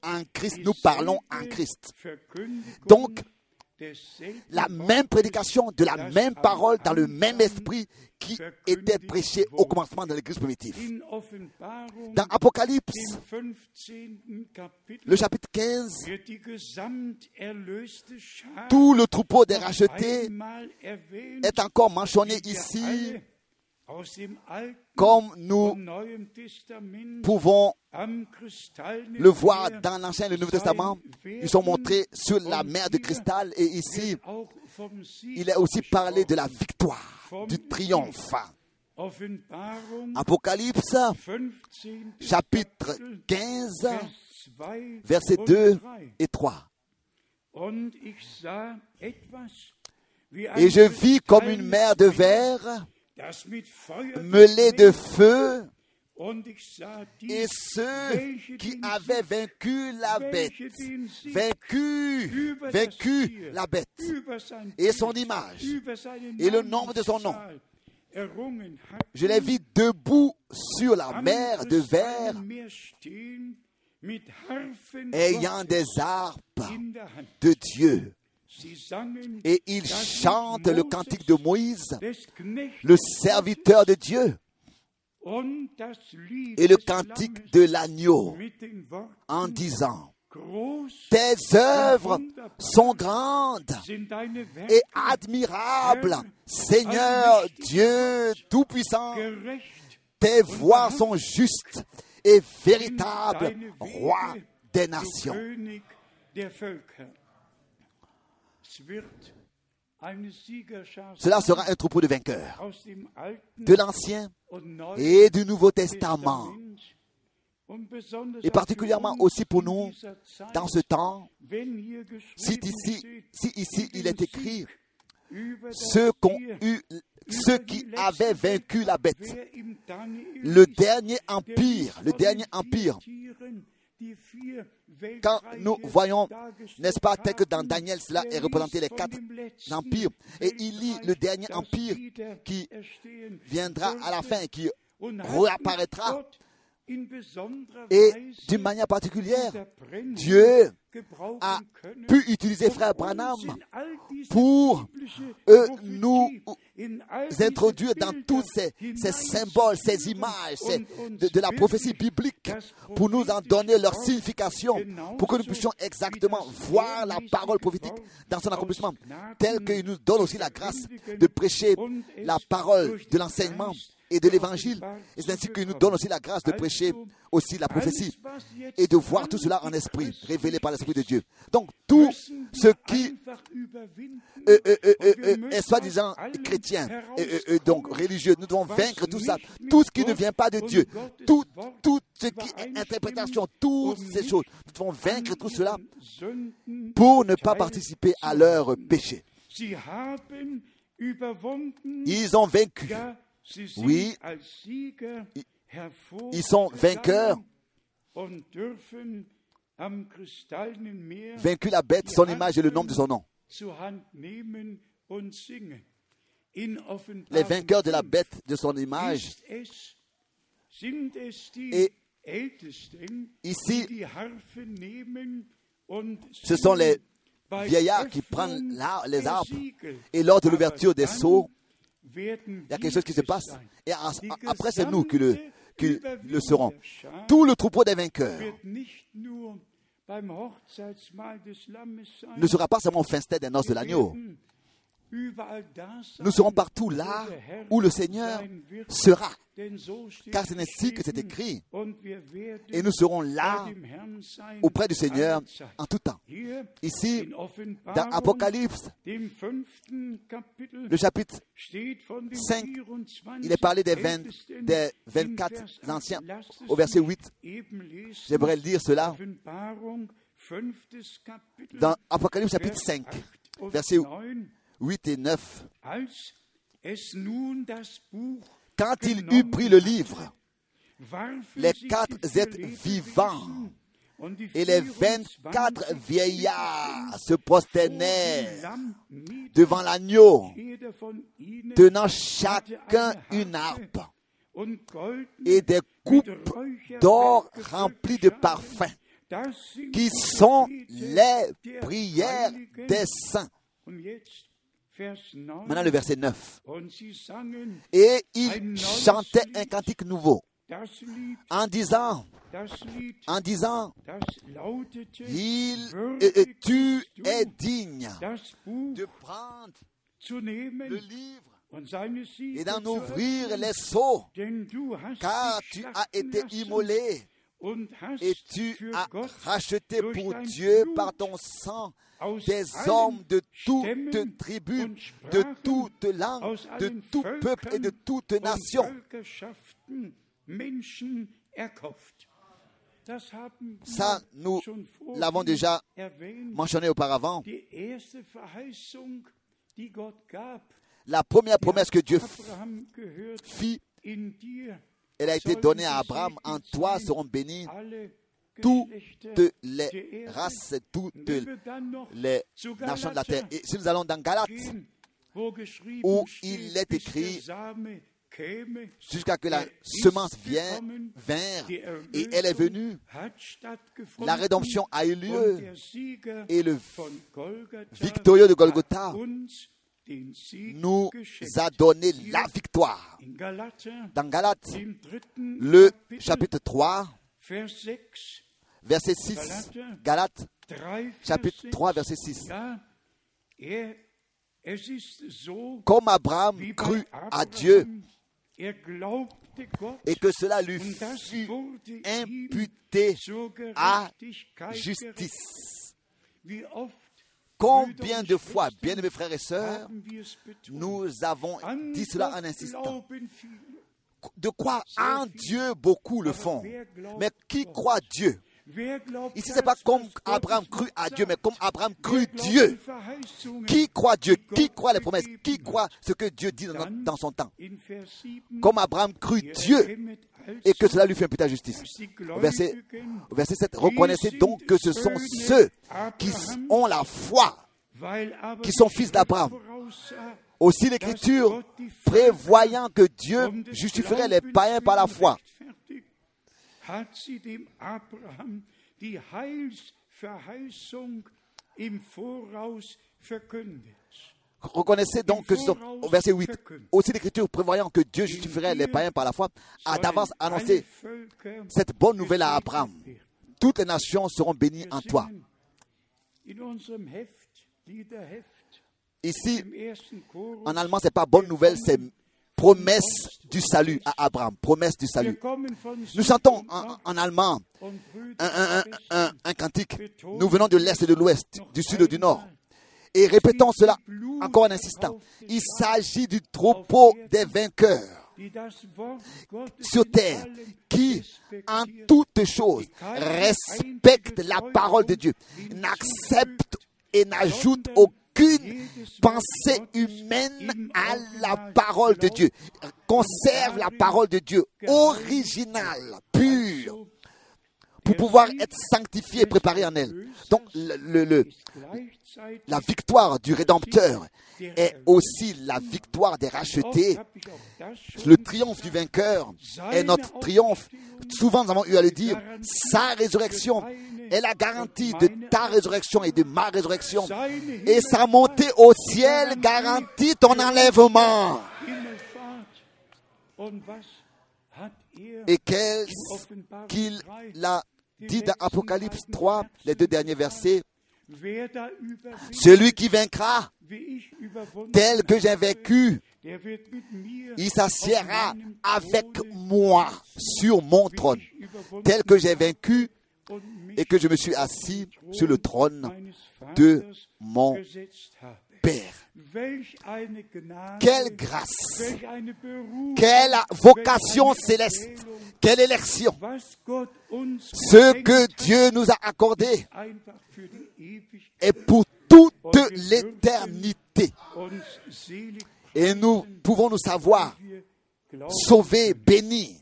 En Christ, nous parlons en Christ. Donc, La même prédication de la même parole dans le même esprit qui était prêchée au commencement de l'église primitive. Dans Apocalypse, im 15. Kapitel le chapitre 15, wird die gesamterlöste Schar tout le troupeau des rachetés est encore mentionné ici, comme nous pouvons le voir dans l'Ancien et le Nouveau Testament. Ils sont montrés sur la mer de cristal et ici, il est aussi parlé de la victoire, du triomphe. Apocalypse, 15. chapitre Kapitel, 15, Vers 2 versets und 2 3. et 3. Und ich sah etwas wie ein Et je vis comme une mer de verre, mêlée de feu, et ceux qui avaient vaincu la bête, vaincu, la bête, et son image, et le nombre de son nom. Je les vis debout sur la mer de verre, ayant des Hand. de Dieu. Et ils chantent le cantique de Moïse, le serviteur de Dieu, et le cantique de l'agneau, en disant, Tes œuvres sont grandes et admirables, Seigneur Dieu Tout-Puissant. Tes voies sont justes et véritables, roi des nations. Cela sera un troupeau de vainqueurs. de l'Ancien et du Nouveau Testament, et particulièrement aussi pour nous dans ce temps. Si ici, si ici il est écrit, ceux, eu, ceux qui avaient vaincu la bête, le dernier der empire, le dernier empire, quand nous voyons, n'est-ce pas, tel que dans Daniel, cela est représenté les quatre empires, et il lit le dernier empire qui viendra à la fin, qui und hat réapparaîtra. Et d'une manière particulière, Dieu a pu utiliser frère Branham pour euh, nous introduire dans tous ces, ces symboles, ces images ces- de, de la prophétie biblique, pour nous en donner leur signification, pour que nous puissions exactement voir la parole prophétique dans son accomplissement, tel qu'il nous donne aussi la grâce de prêcher la parole de l'enseignement et de l'évangile, et c'est ainsi qu'il nous donne aussi la grâce de prêcher aussi la prophétie et de voir tout cela en esprit, révélé par l'Esprit de Dieu. Donc tout ce qui euh, euh, euh, euh, est soi-disant chrétien, donc religieux. Nous devons vaincre tout ça, tout ce qui ne vient pas de Dieu, tout, tout ce qui est interprétation, toutes ces choses. Nous devons vaincre tout cela pour ne pas participer à leur péché. Ils ont vaincu. Oui. Ils sont vainqueurs. Vaincu la bête, son image et le nom de son nom. Les vainqueurs de la 5 bête de son image. Et ici, Ce sont les vieillards qui prennent les arbres. Et lors de l'ouverture des seaux, Il y a quelque chose qui se passe. Et après, c'est nous qui le, qui le serons. Tout le troupeau des vainqueurs ne sera pas seulement au festin des noces de l'agneau. Nous serons partout là où le Seigneur sera. Car c'est ainsi que c'est écrit. Et nous serons là auprès du Seigneur en tout temps. Ici, dans Apocalypse, le chapitre steht von den 5, 24 il est parlé des, 20 Ältesten des in 24 Vers 8. anciens au verset mich 8. eben lesen. J'aimerais lire cela dans Apocalypse chapitre Vers 5, 8 und verset 9. 8 et 9. Als es nun das Buch Quand il eut pris le livre, les quatre êtres vivants et les 24 24 vieillards se prosternèrent devant l'agneau, tenant chacun une harpe et des coupes d'or remplies de parfums, qui sont les prières des saints. Und jetzt Vers 9. Maintenant le verset 9. Und sie sangen Et il chantait un cantique nouveau. en disant, en disant, il, tu es digne de prendre le livre et d'en ouvrir les seaux, car tu as été immolé et tu as racheté pour Dieu par ton sang des hommes de toute tribu, de toute langue, de tout peuple et de toute nation. Ça, nous l'avons déjà mentionné auparavant. La première promesse que Dieu fit, elle a été donnée à Abraham. En toi seront bénis alle toutes les races, toutes les nations de la terre. Et si nous allons dans geschrieben où il est écrit, jusqu'à que la semence vienne, et elle est venue, la rédemption a eu lieu, et le victorieux de Golgotha nous a donné la victoire. Dans Galates, le chapitre 3, Vers 6, verset 6. Galates, chapitre Verse. 3, verset 6. Ja, er, es ist so, Comme Abraham crut à Dieu et que cela lui fut imputé à justice. Combien de fois, Schwestern, bien-aimés frères et sœurs, nous avons dit cela en insistant. De quoi en Dieu beaucoup le font. Mais qui croit Dieu? Ici, das, c'est pas comme Abraham crut à? Dieu, mais comme Abraham crut Dieu. Qui croit Dieu? Die Qui croit les promesses? Qui croit ce que Dieu dit dans, son temps? in Vers 7, Comme Abraham crut Dieu et que cela lui fait imputer à justice. dass die Au verset, verset 7, reconnaissez donc que ce sont ceux qui ont la foi, qui sont fils d'Abraham. Aussi l'Écriture, prévoyant que Dieu um justifierait les païens par la foi. Hat sie dem Abraham die Heilsverheißung im Voraus verkündet. Reconnaissez donc que au verset 8, aussi l'Écriture prévoyant que Dieu justifierait les païens par la foi, a d'avance annoncé cette bonne nouvelle à Abraham. Toutes les nations seront bénies en toi. Ici, en allemand, c'est pas bonne nouvelle, c'est promesse du salut à Abraham. Promesse du salut. Nous chantons en, allemand un, cantique. Nous venons de l'Est et de l'Ouest, du Sud et du Nord. Et répétons cela encore en insistant. Il s'agit du troupeau des vainqueurs sur terre qui, en toutes choses, respectent la parole de Dieu, n'acceptent et n'ajoutent aucune pensée humaine à la parole de Dieu, conserve la parole de Dieu originale, pure, pour pouvoir être sanctifié et préparé en elle. Donc, la victoire du Rédempteur est aussi la victoire des rachetés. Le triomphe du vainqueur est notre triomphe. Souvent, nous avons eu à le dire, sa résurrection est la garantie de ta résurrection et de ma résurrection. Et sa montée au ciel garantit ton enlèvement. Et qu'est-ce qu'il 3, a dit dans Apocalypse 3, les deux derniers versets Celui qui vaincra, tel que j'ai vaincu, il s'assiera avec moi sur mon trône, tel que j'ai vaincu et que je me suis assis sur le trône de mon. Père. Quelle grâce, quelle vocation céleste, quelle élection, ce que Dieu nous a accordé est pour toute l'éternité. Et nous pouvons nous savoir sauvés, bénis,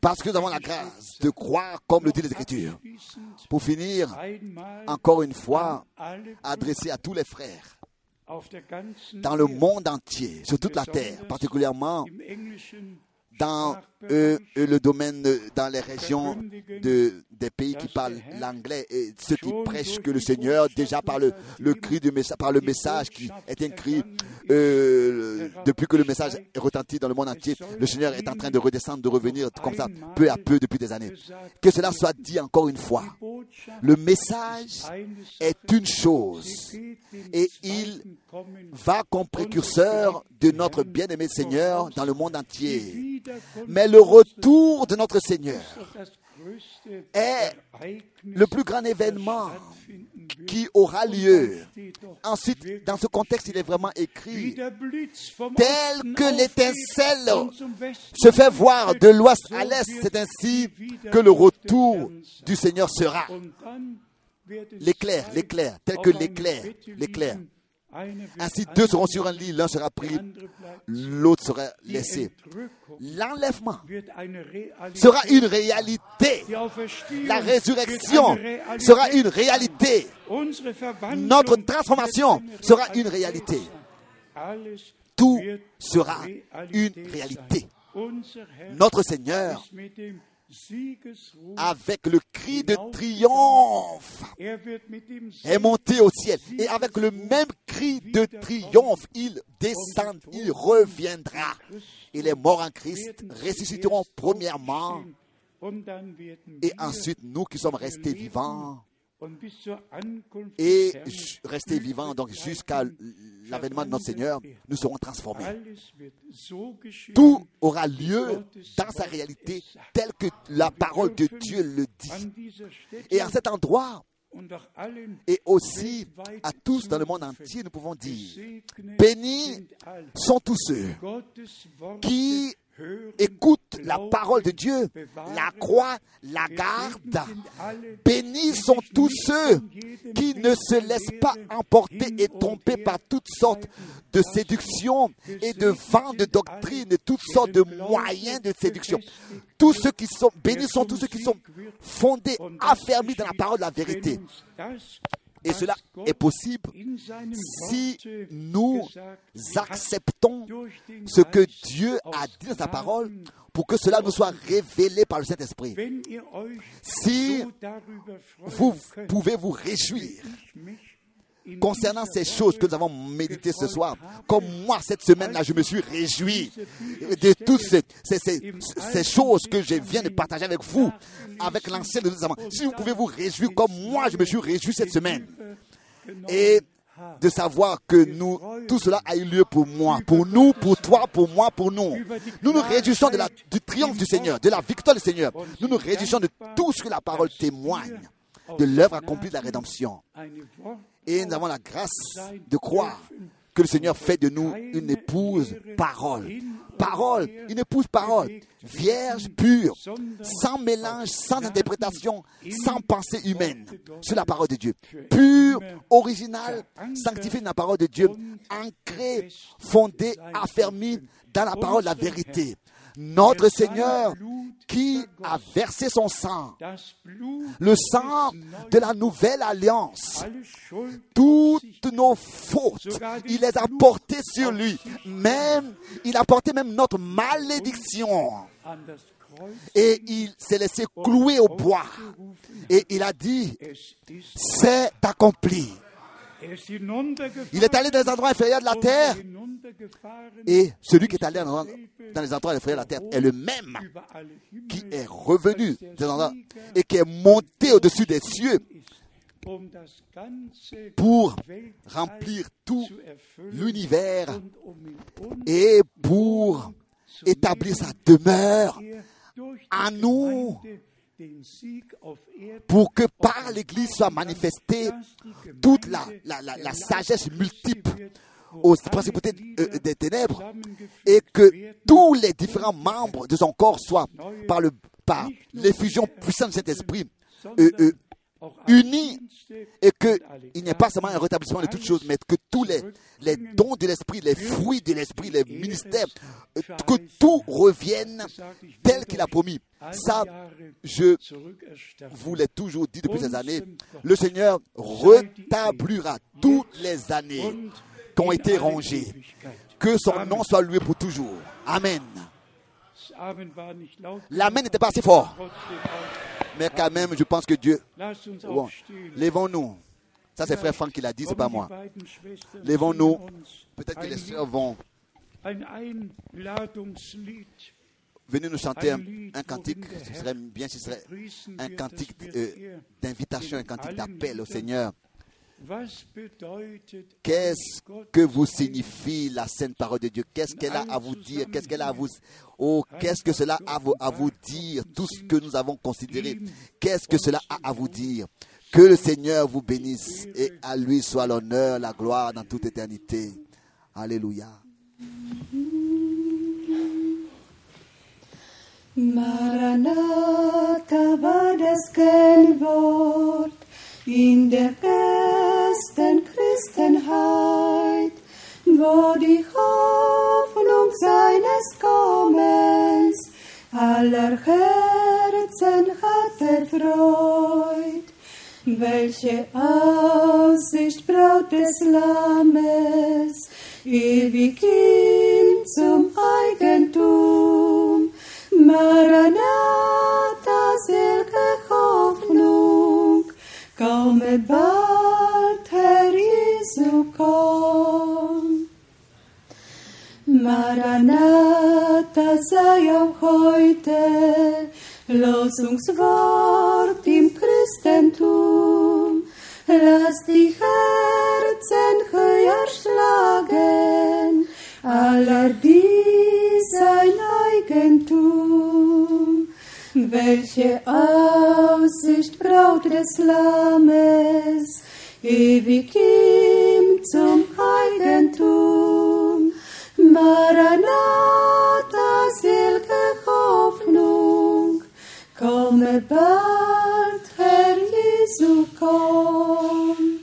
parce que nous avons la grâce de croire comme le dit l'Écriture. abschließend Pour finir, encore une fois, adressé à tous les frères dans le monde entier, sur toute la terre, particulièrement dans euh, euh, le domaine, euh, dans les régions de, des pays qui parlent l'anglais et ceux qui prêchent que le Seigneur, déjà par le, le cri du message, par le message qui est écrit, euh, depuis que le message est retenti dans le monde entier, le Seigneur est en train de redescendre, de revenir comme ça, peu à peu depuis des années. Que cela soit dit encore une fois. Le message est une chose et il va comme précurseur de notre bien-aimé Seigneur dans le monde entier. Wiederkunft Le retour de notre Seigneur est le plus grand événement qui aura lieu. Ensuite, dans ce contexte, il est vraiment écrit, tel que l'étincelle se fait voir de l'ouest à l'est, c'est ainsi que le retour du Seigneur sera. L'éclair, l'éclair, tel que l'éclair, l'éclair. Ainsi, deux seront sur un lit, l'un sera pris, l'autre sera laissé. L'enlèvement sera une réalité. La résurrection sera une réalité. Notre transformation sera une réalité. Tout sera une réalité. Notre Seigneur, avec le cri de triomphe, er est monté au ciel. Et avec le même cri de triomphe, il descend, il reviendra. Et les morts en Christ ressusciteront premièrement. Et ensuite, nous qui sommes restés vivants et restés vivants, donc jusqu'à l'avènement de notre Seigneur, nous serons transformés. Tout aura lieu dans sa réalité, telle que la parole de Dieu le dit. Et en cet endroit, et aussi à tous dans le monde entier, nous pouvons dire, bénis sont tous ceux qui écoutent la parole de Dieu, la croient, la alle, Bénis sont tous ceux qui ne se laissent pas emporter et tromper par toutes sortes de séductions et de vents de doctrine, toutes sortes de moyens de séduction. Tous ceux qui sont bénis sont tous ceux qui sont fondés, affermis dans la parole de la vérité. Et cela est possible si nous acceptons ce que Dieu a dit dans sa parole pour que cela nous soit révélé par le Saint-Esprit. Si Vous pouvez vous réjouir concernant ces choses que nous avons méditées ce soir. Comme moi, cette semaine-là, je me suis réjoui de toutes ces, choses que je viens de partager avec vous, avec l'Ancien de Testament. Si vous pouvez vous réjouir comme moi, je me suis réjoui cette semaine. Et de savoir que nous, tout cela a eu lieu pour moi, pour nous, pour toi, pour moi, pour nous. Nous nous réjouissons du triomphe du Seigneur, de la victoire du Seigneur. Nous nous réjouissons de tout ce que la parole témoigne, de l'œuvre accomplie de la rédemption. Et nous avons la grâce de croire que le Seigneur fait de nous une épouse parole. Parole, une épouse parole, vierge, pure, sans mélange, sans interprétation, sans pensée humaine, sur la parole de Dieu. Pure, originale, sanctifiée dans la parole de Dieu, ancrée, fondée, affermie dans la parole de la vérité. Notre Seigneur qui a versé son sang, le sang de la nouvelle alliance, Schuld toutes nos fautes, il les a portées sur lui. Même, il a porté même notre malédiction. Et il s'est laissé clouer au bois. Et il a dit, c'est accompli. Il est allé dans les endroits inférieurs de la und terre. Et celui qui est allé dans les endroits inférieurs de la terre est le même qui est revenu des endroits et qui est monté au-dessus des cieux pour remplir tout l'univers et pour établir sa demeure à nous, Pour que par l'Église soit manifestée toute la, la, la, sagesse multiple aux principautés euh, des ténèbres et que tous les différents membres de son corps soient par par l'effusion puissante du Saint-Esprit euh, euh, unis et qu'il n'y ait pas seulement un rétablissement de toutes choses, mais que tous les, les dons de l'Esprit, les fruits de l'Esprit, les ministères, que tout revienne tel qu'il a promis. Ça, je vous l'ai toujours dit depuis ces années, le Seigneur rétablira toutes les années qui ont été rongées. Que son nom soit loué pour toujours. Amen. L'amen n'était pas assez fort, mais quand même, je pense que Dieu. Bon, levons-nous. Ça, c'est frère Franck qui l'a dit, c'est pas moi. Levons-nous. Peut-être que les sœurs vont venir nous chanter un, un cantique. Ce serait bien ce serait un cantique euh, d'invitation, un cantique d'appel au Seigneur. Qu'est-ce que vous signifie la sainte parole de Dieu? Qu'est-ce qu'elle a à vous dire? Qu'est-ce qu'elle a à vous Oh, qu'est-ce que cela a à vous, à vous dire? Tout ce que nous avons considéré, qu'est-ce que cela a à vous dire? Que le Seigneur vous bénisse et à lui soit l'honneur, la gloire dans toute éternité. Alléluia. Maranatha war das Kennwort in der ersten Christenheit, wo die Hoffnung seines Kommens aller Herzen hat erfreut. Welche Aussicht Braut des Lammes, ewig ihm zum Eigentum. Maranatha, Hoffnung, komme bald, Herr Jesu, komm. Maranatha sei auch heute Losungswort im Christentum. Lass die Herzen höher schlagen, aller die sein Eigentum. Welche Aussicht Braut des Lammes, ewig ihm zum Eigentum. Maranatha, selge Hoffnung, komme bald, Herr Jesu, komm.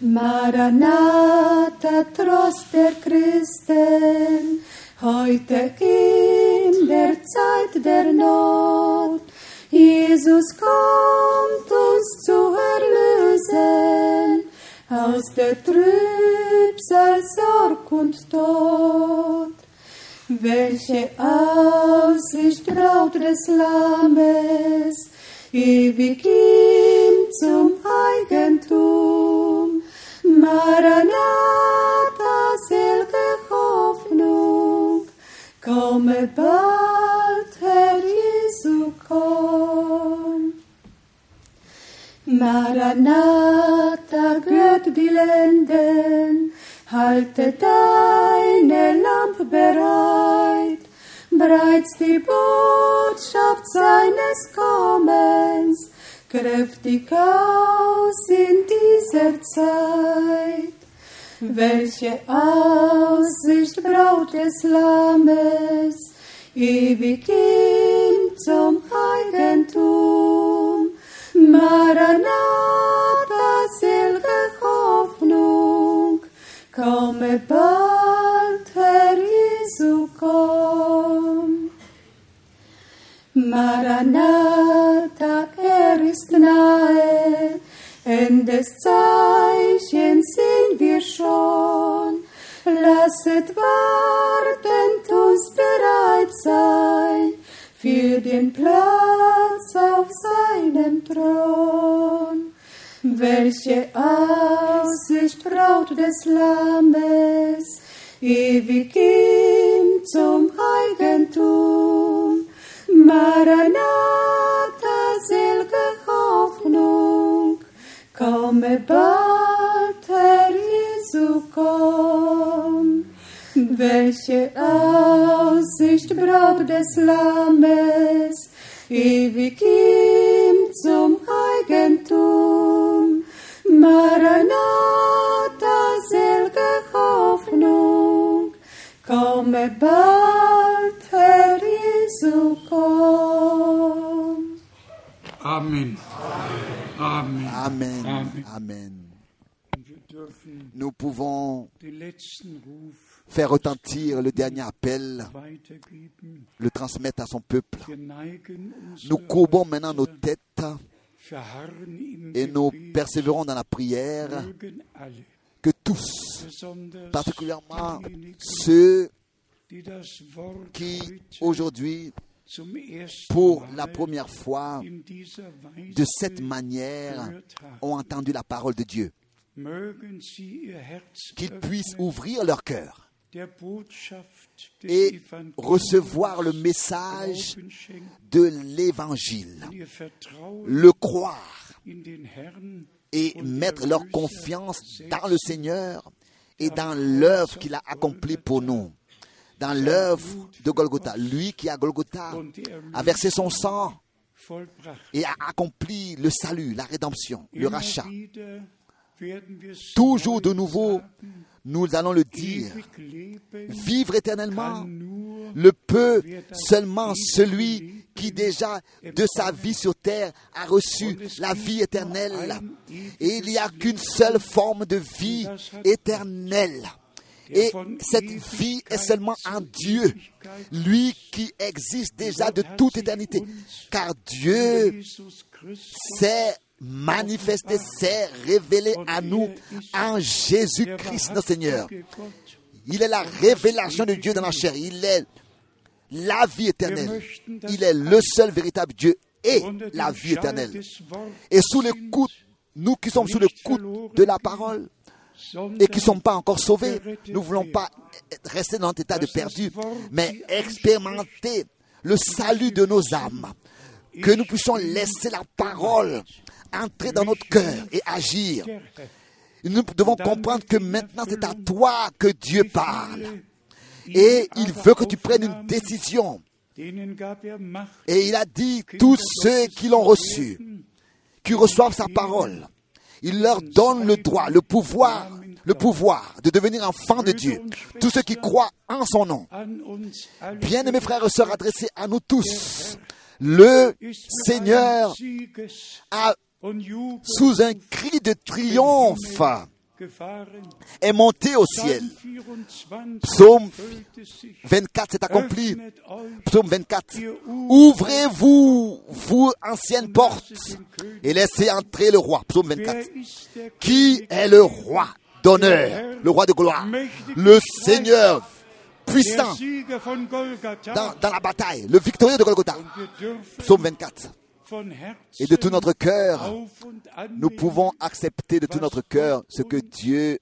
Maranatha, Trost der Christen, heute in der Zeit der Not. Jesus kommt uns zu erlösen aus der Trübsal, Sorg und Tod. Welche Aussicht Braut des Lammes, ewig ihm zum Eigentum. Maranatha, komme bald, Herr Jesu, komm. Maranatha, gehört die Lenden, halte deine Lampe bereit, bereits die Botschaft seines Kommens, kräftig aus in dieser Zeit. Welche Aussicht Braut des Lammes, ewig ihm zum Eigentum. Maranatha, selge Hoffnung, komme bald, Lasset wartend uns bereit sein für den Platz auf seinem Thron. Welche Aussicht Braut des Lammes, ewig ihm zum Eigentum. Maranatha, selge Hoffnung, komme bald, Herr Jesu, komm. Welche Aussicht Braut des Lammes, ewig ihm zum Eigentum. Maranatha, selge Hoffnung, komme bald, Herr Jesu, komm. Amen. Amen. Amen. Amen. Amen. Wir dürfen Nous pouvons den letzten Ruf faire retentir le dernier appel, le transmettre à son peuple. Nous courbons maintenant nos têtes et nous persévérons dans la prière que tous, particulièrement ceux qui aujourd'hui, pour la première fois, de cette manière, ont entendu la parole de Dieu. Qu'ils puissent ouvrir leur cœur et recevoir le message de l'évangile, le croire et mettre leur confiance dans le Seigneur et dans l'œuvre qu'il a accomplie pour nous, dans l'œuvre de Golgotha. Lui qui à Golgotha a versé son sang et a accompli le salut, la rédemption, le rachat. Toujours de nouveau, nous allons le dire. Vivre éternellement le peut seulement celui qui déjà de sa vie sur terre a reçu la vie éternelle. Et il n'y a qu'une seule forme de vie éternelle. Et cette vie est seulement en Dieu, lui qui existe déjà de toute éternité. Car Dieu s'est manifesté, s'est révélé à nous en Jésus-Christ, notre Seigneur. Il est la révélation de Dieu dans la chair. Il est la vie éternelle. Il est le seul véritable Dieu et la vie éternelle. Et sous l'écoute, nous qui sommes sous l'écoute de la parole et qui ne sommes pas encore sauvés, nous ne voulons pas rester dans notre état de perdu, mais expérimenter le salut de nos âmes. Que nous puissions laisser la parole entrer dans notre cœur et agir. Nous devons comprendre que maintenant c'est à toi que Dieu parle. Et il veut que tu prennes une décision. Et il a dit, tous ceux qui l'ont reçu, qui reçoivent sa parole, il leur donne le droit, le pouvoir, le pouvoir de devenir enfants de Dieu. Tous ceux qui croient en son nom. Bien-aimés frères et sœurs, adressés à nous tous, le Seigneur a, sous un cri de triomphe, est monté au ciel. Psalm 24 Psaume erfüllte sich. 24 s'est accompli. Psaume 24. ihr Ouvrez-vous, vous anciennes portes, et laissez entrer le roi. Psaume 24. Wer ist der Qui est le roi d'honneur, le roi de gloire, le Seigneur puissant dans, dans la bataille, le victorieux de Golgotha. Psaume 24. Et de tout notre cœur, nous pouvons accepter de tout notre cœur ce que Dieu,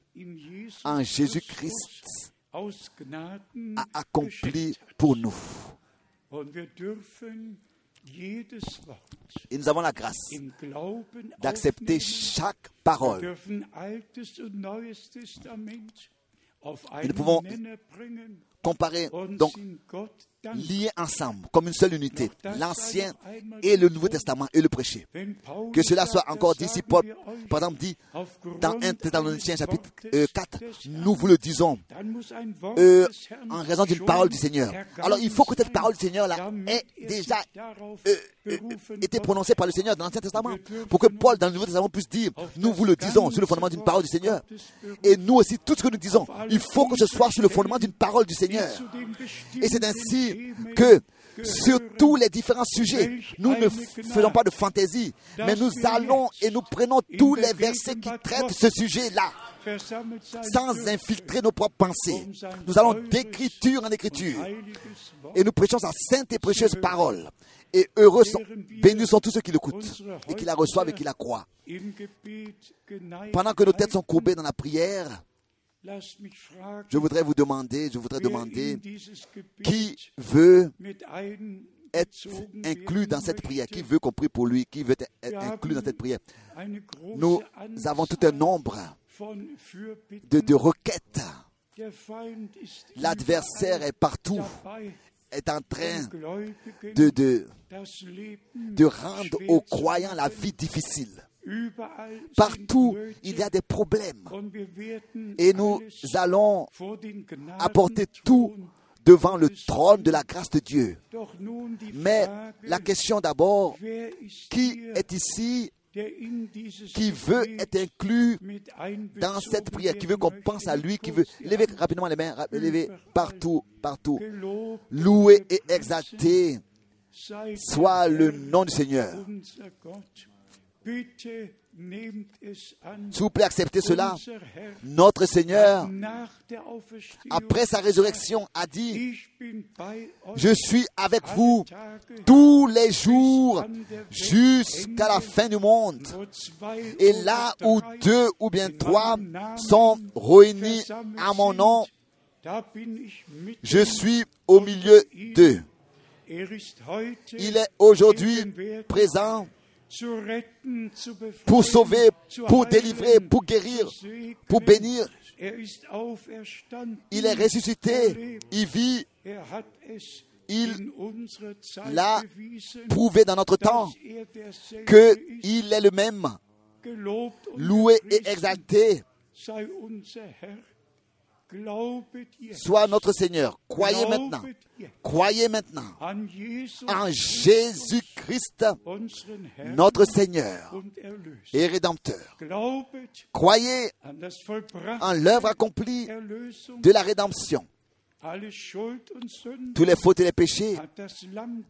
en Jésus-Christ, a accompli pour nous. Et nous avons la grâce d'accepter chaque parole. auf nous pouvons Comparer, donc. Liés ensemble, comme une seule unité, l'Ancien et le Nouveau Testament et le Paulus Que cela soit encore dit, si Paul, par exemple, dit dans 1 Thessaloniciens chapitre Wortes euh, 4, des nous vous le disons, euh, en raison d'une parole du Seigneur. Alors il faut que cette parole du Seigneur-là ait déjà euh, euh, été prononcée par le Seigneur dans l'Ancien Testament, pour que Paul dans le Nouveau Testament puisse dire, nous vous le disons sur le fondement d'une parole du Seigneur. Et nous aussi, tout ce que nous disons, il faut que ce soit sur le fondement d'une parole du Seigneur. Et c'est ainsi Que sur tous les différents sujets, nous ne faisons pas de fantaisie, mais nous allons et nous prenons tous les versets qui traitent ce sujet-là, sans infiltrer nos propres pensées. Nous allons d'écriture en écriture et nous prêchons sa sainte et précieuse parole. Et heureux sont, bénis sont tous ceux qui l'écoutent et qui la reçoivent et qui la croient. Pendant que nos têtes sont courbées dans la prière, je voudrais vous demander, je voudrais demander qui veut être inclus dans cette prière, qui veut qu'on prie pour lui, qui veut être inclus dans cette prière? Nous avons tout un nombre de, de requêtes. L'adversaire est partout, est en train de, rendre aux croyants la vie difficile. Partout, il y a des problèmes. Et nous allons apporter tout devant le trône de la grâce de Dieu. Mais la question d'abord, qui est ici qui veut être inclus dans cette prière, qui veut qu'on pense à lui, qui veut lever rapidement les mains, lever partout, partout. und et sei soit le nom du Seigneur. S'il vous plaît, acceptez cela. Notre Seigneur, après sa résurrection, a dit, je suis avec vous tous les jours jusqu'à la fin du monde. Et là où deux ou bien trois sont réunis à mon nom, je suis au milieu d'eux. Er Il est aujourd'hui présent pour sauver, pour délivrer, pour guérir, pour bénir. Il est ressuscité, il vit, Er Il l'a prouvé dans notre temps er qu'il est le même, loué et exalté, soit notre Seigneur. Croyez maintenant, croyez maintenant en Jésus-Christ, notre Seigneur et Rédempteur. Croyez en l'œuvre accomplie de la rédemption. Tous les fautes et les péchés,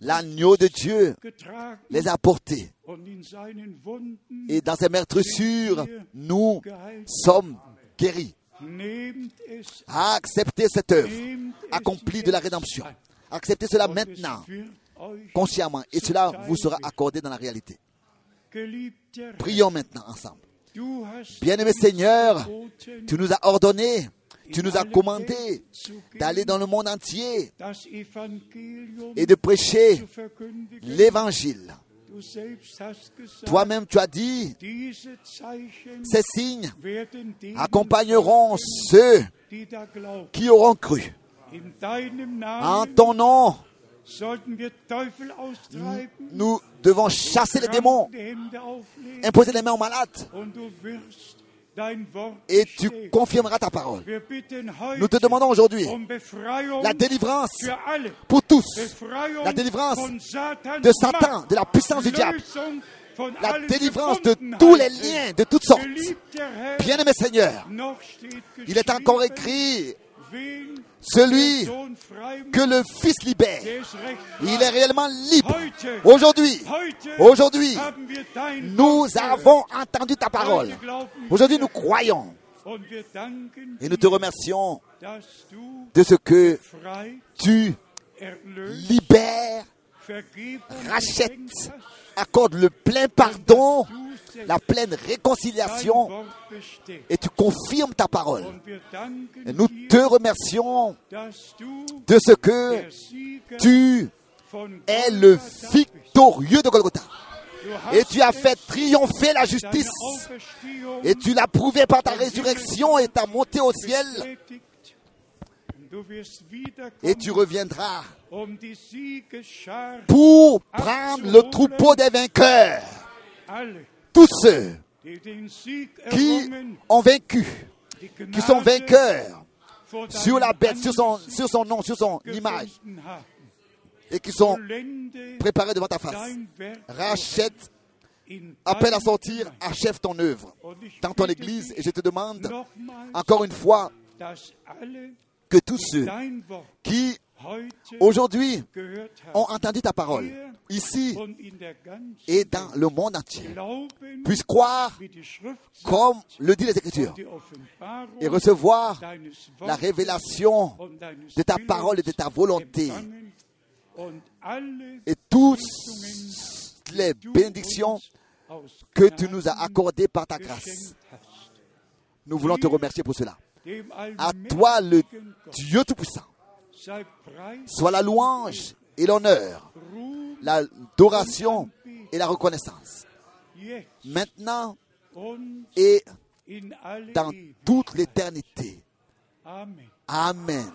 l'agneau de Dieu les a portés. Et dans ses meurtrissures, nous sommes guéris. Acceptez cette œuvre accomplie de la rédemption. Acceptez cela maintenant, consciemment, et cela vous sera accordé dans la réalité. Prions maintenant ensemble. Bien-aimé Seigneur, tu nous as ordonné, tu nous as commandé d'aller dans le monde entier et de prêcher l'évangile. Toi-même, tu as dit, ces signes accompagneront ceux qui auront cru. En ton nom, nous devons chasser les démons, imposer les mains aux malades, et tu confirmeras ta parole. Nous te demandons aujourd'hui um la délivrance pour tous, la délivrance de Satan, de la puissance du diable, la délivrance de tous les liens de toutes sortes. Bien-aimé Seigneur, il est encore écrit, celui que le Fils libère, il est réellement libre. Aujourd'hui, nous avons entendu ta parole. Aujourd'hui, nous croyons et nous te remercions de ce que tu libères, rachètes, accordes le plein pardon, la pleine réconciliation et tu confirmes ta parole. Et nous te remercions de ce que tu es le victorieux de Golgotha. Et tu as fait triompher la justice. Et tu l'as prouvé par ta résurrection et ta montée au ciel. Et tu reviendras pour prendre le troupeau des vainqueurs. Tous ceux qui ont vaincu, qui sont vainqueurs sur la bête, sur son, sur son nom, sur son image, et qui sont préparés devant ta face. Rachète, appelle à sortir, achève ton œuvre dans ton église. Et je te demande encore une fois que tous ceux qui aujourd'hui ont entendu ta parole, ici et dans le monde entier, puissent croire comme le dit les Écritures et recevoir la révélation de ta parole et de ta volonté. Et toutes les bénédictions que tu nous as accordées par ta grâce. Nous voulons te remercier pour cela. À toi, le Dieu Tout-Puissant, soit la louange et l'honneur, l'adoration et la reconnaissance. Maintenant et dans toute l'éternité. Amen.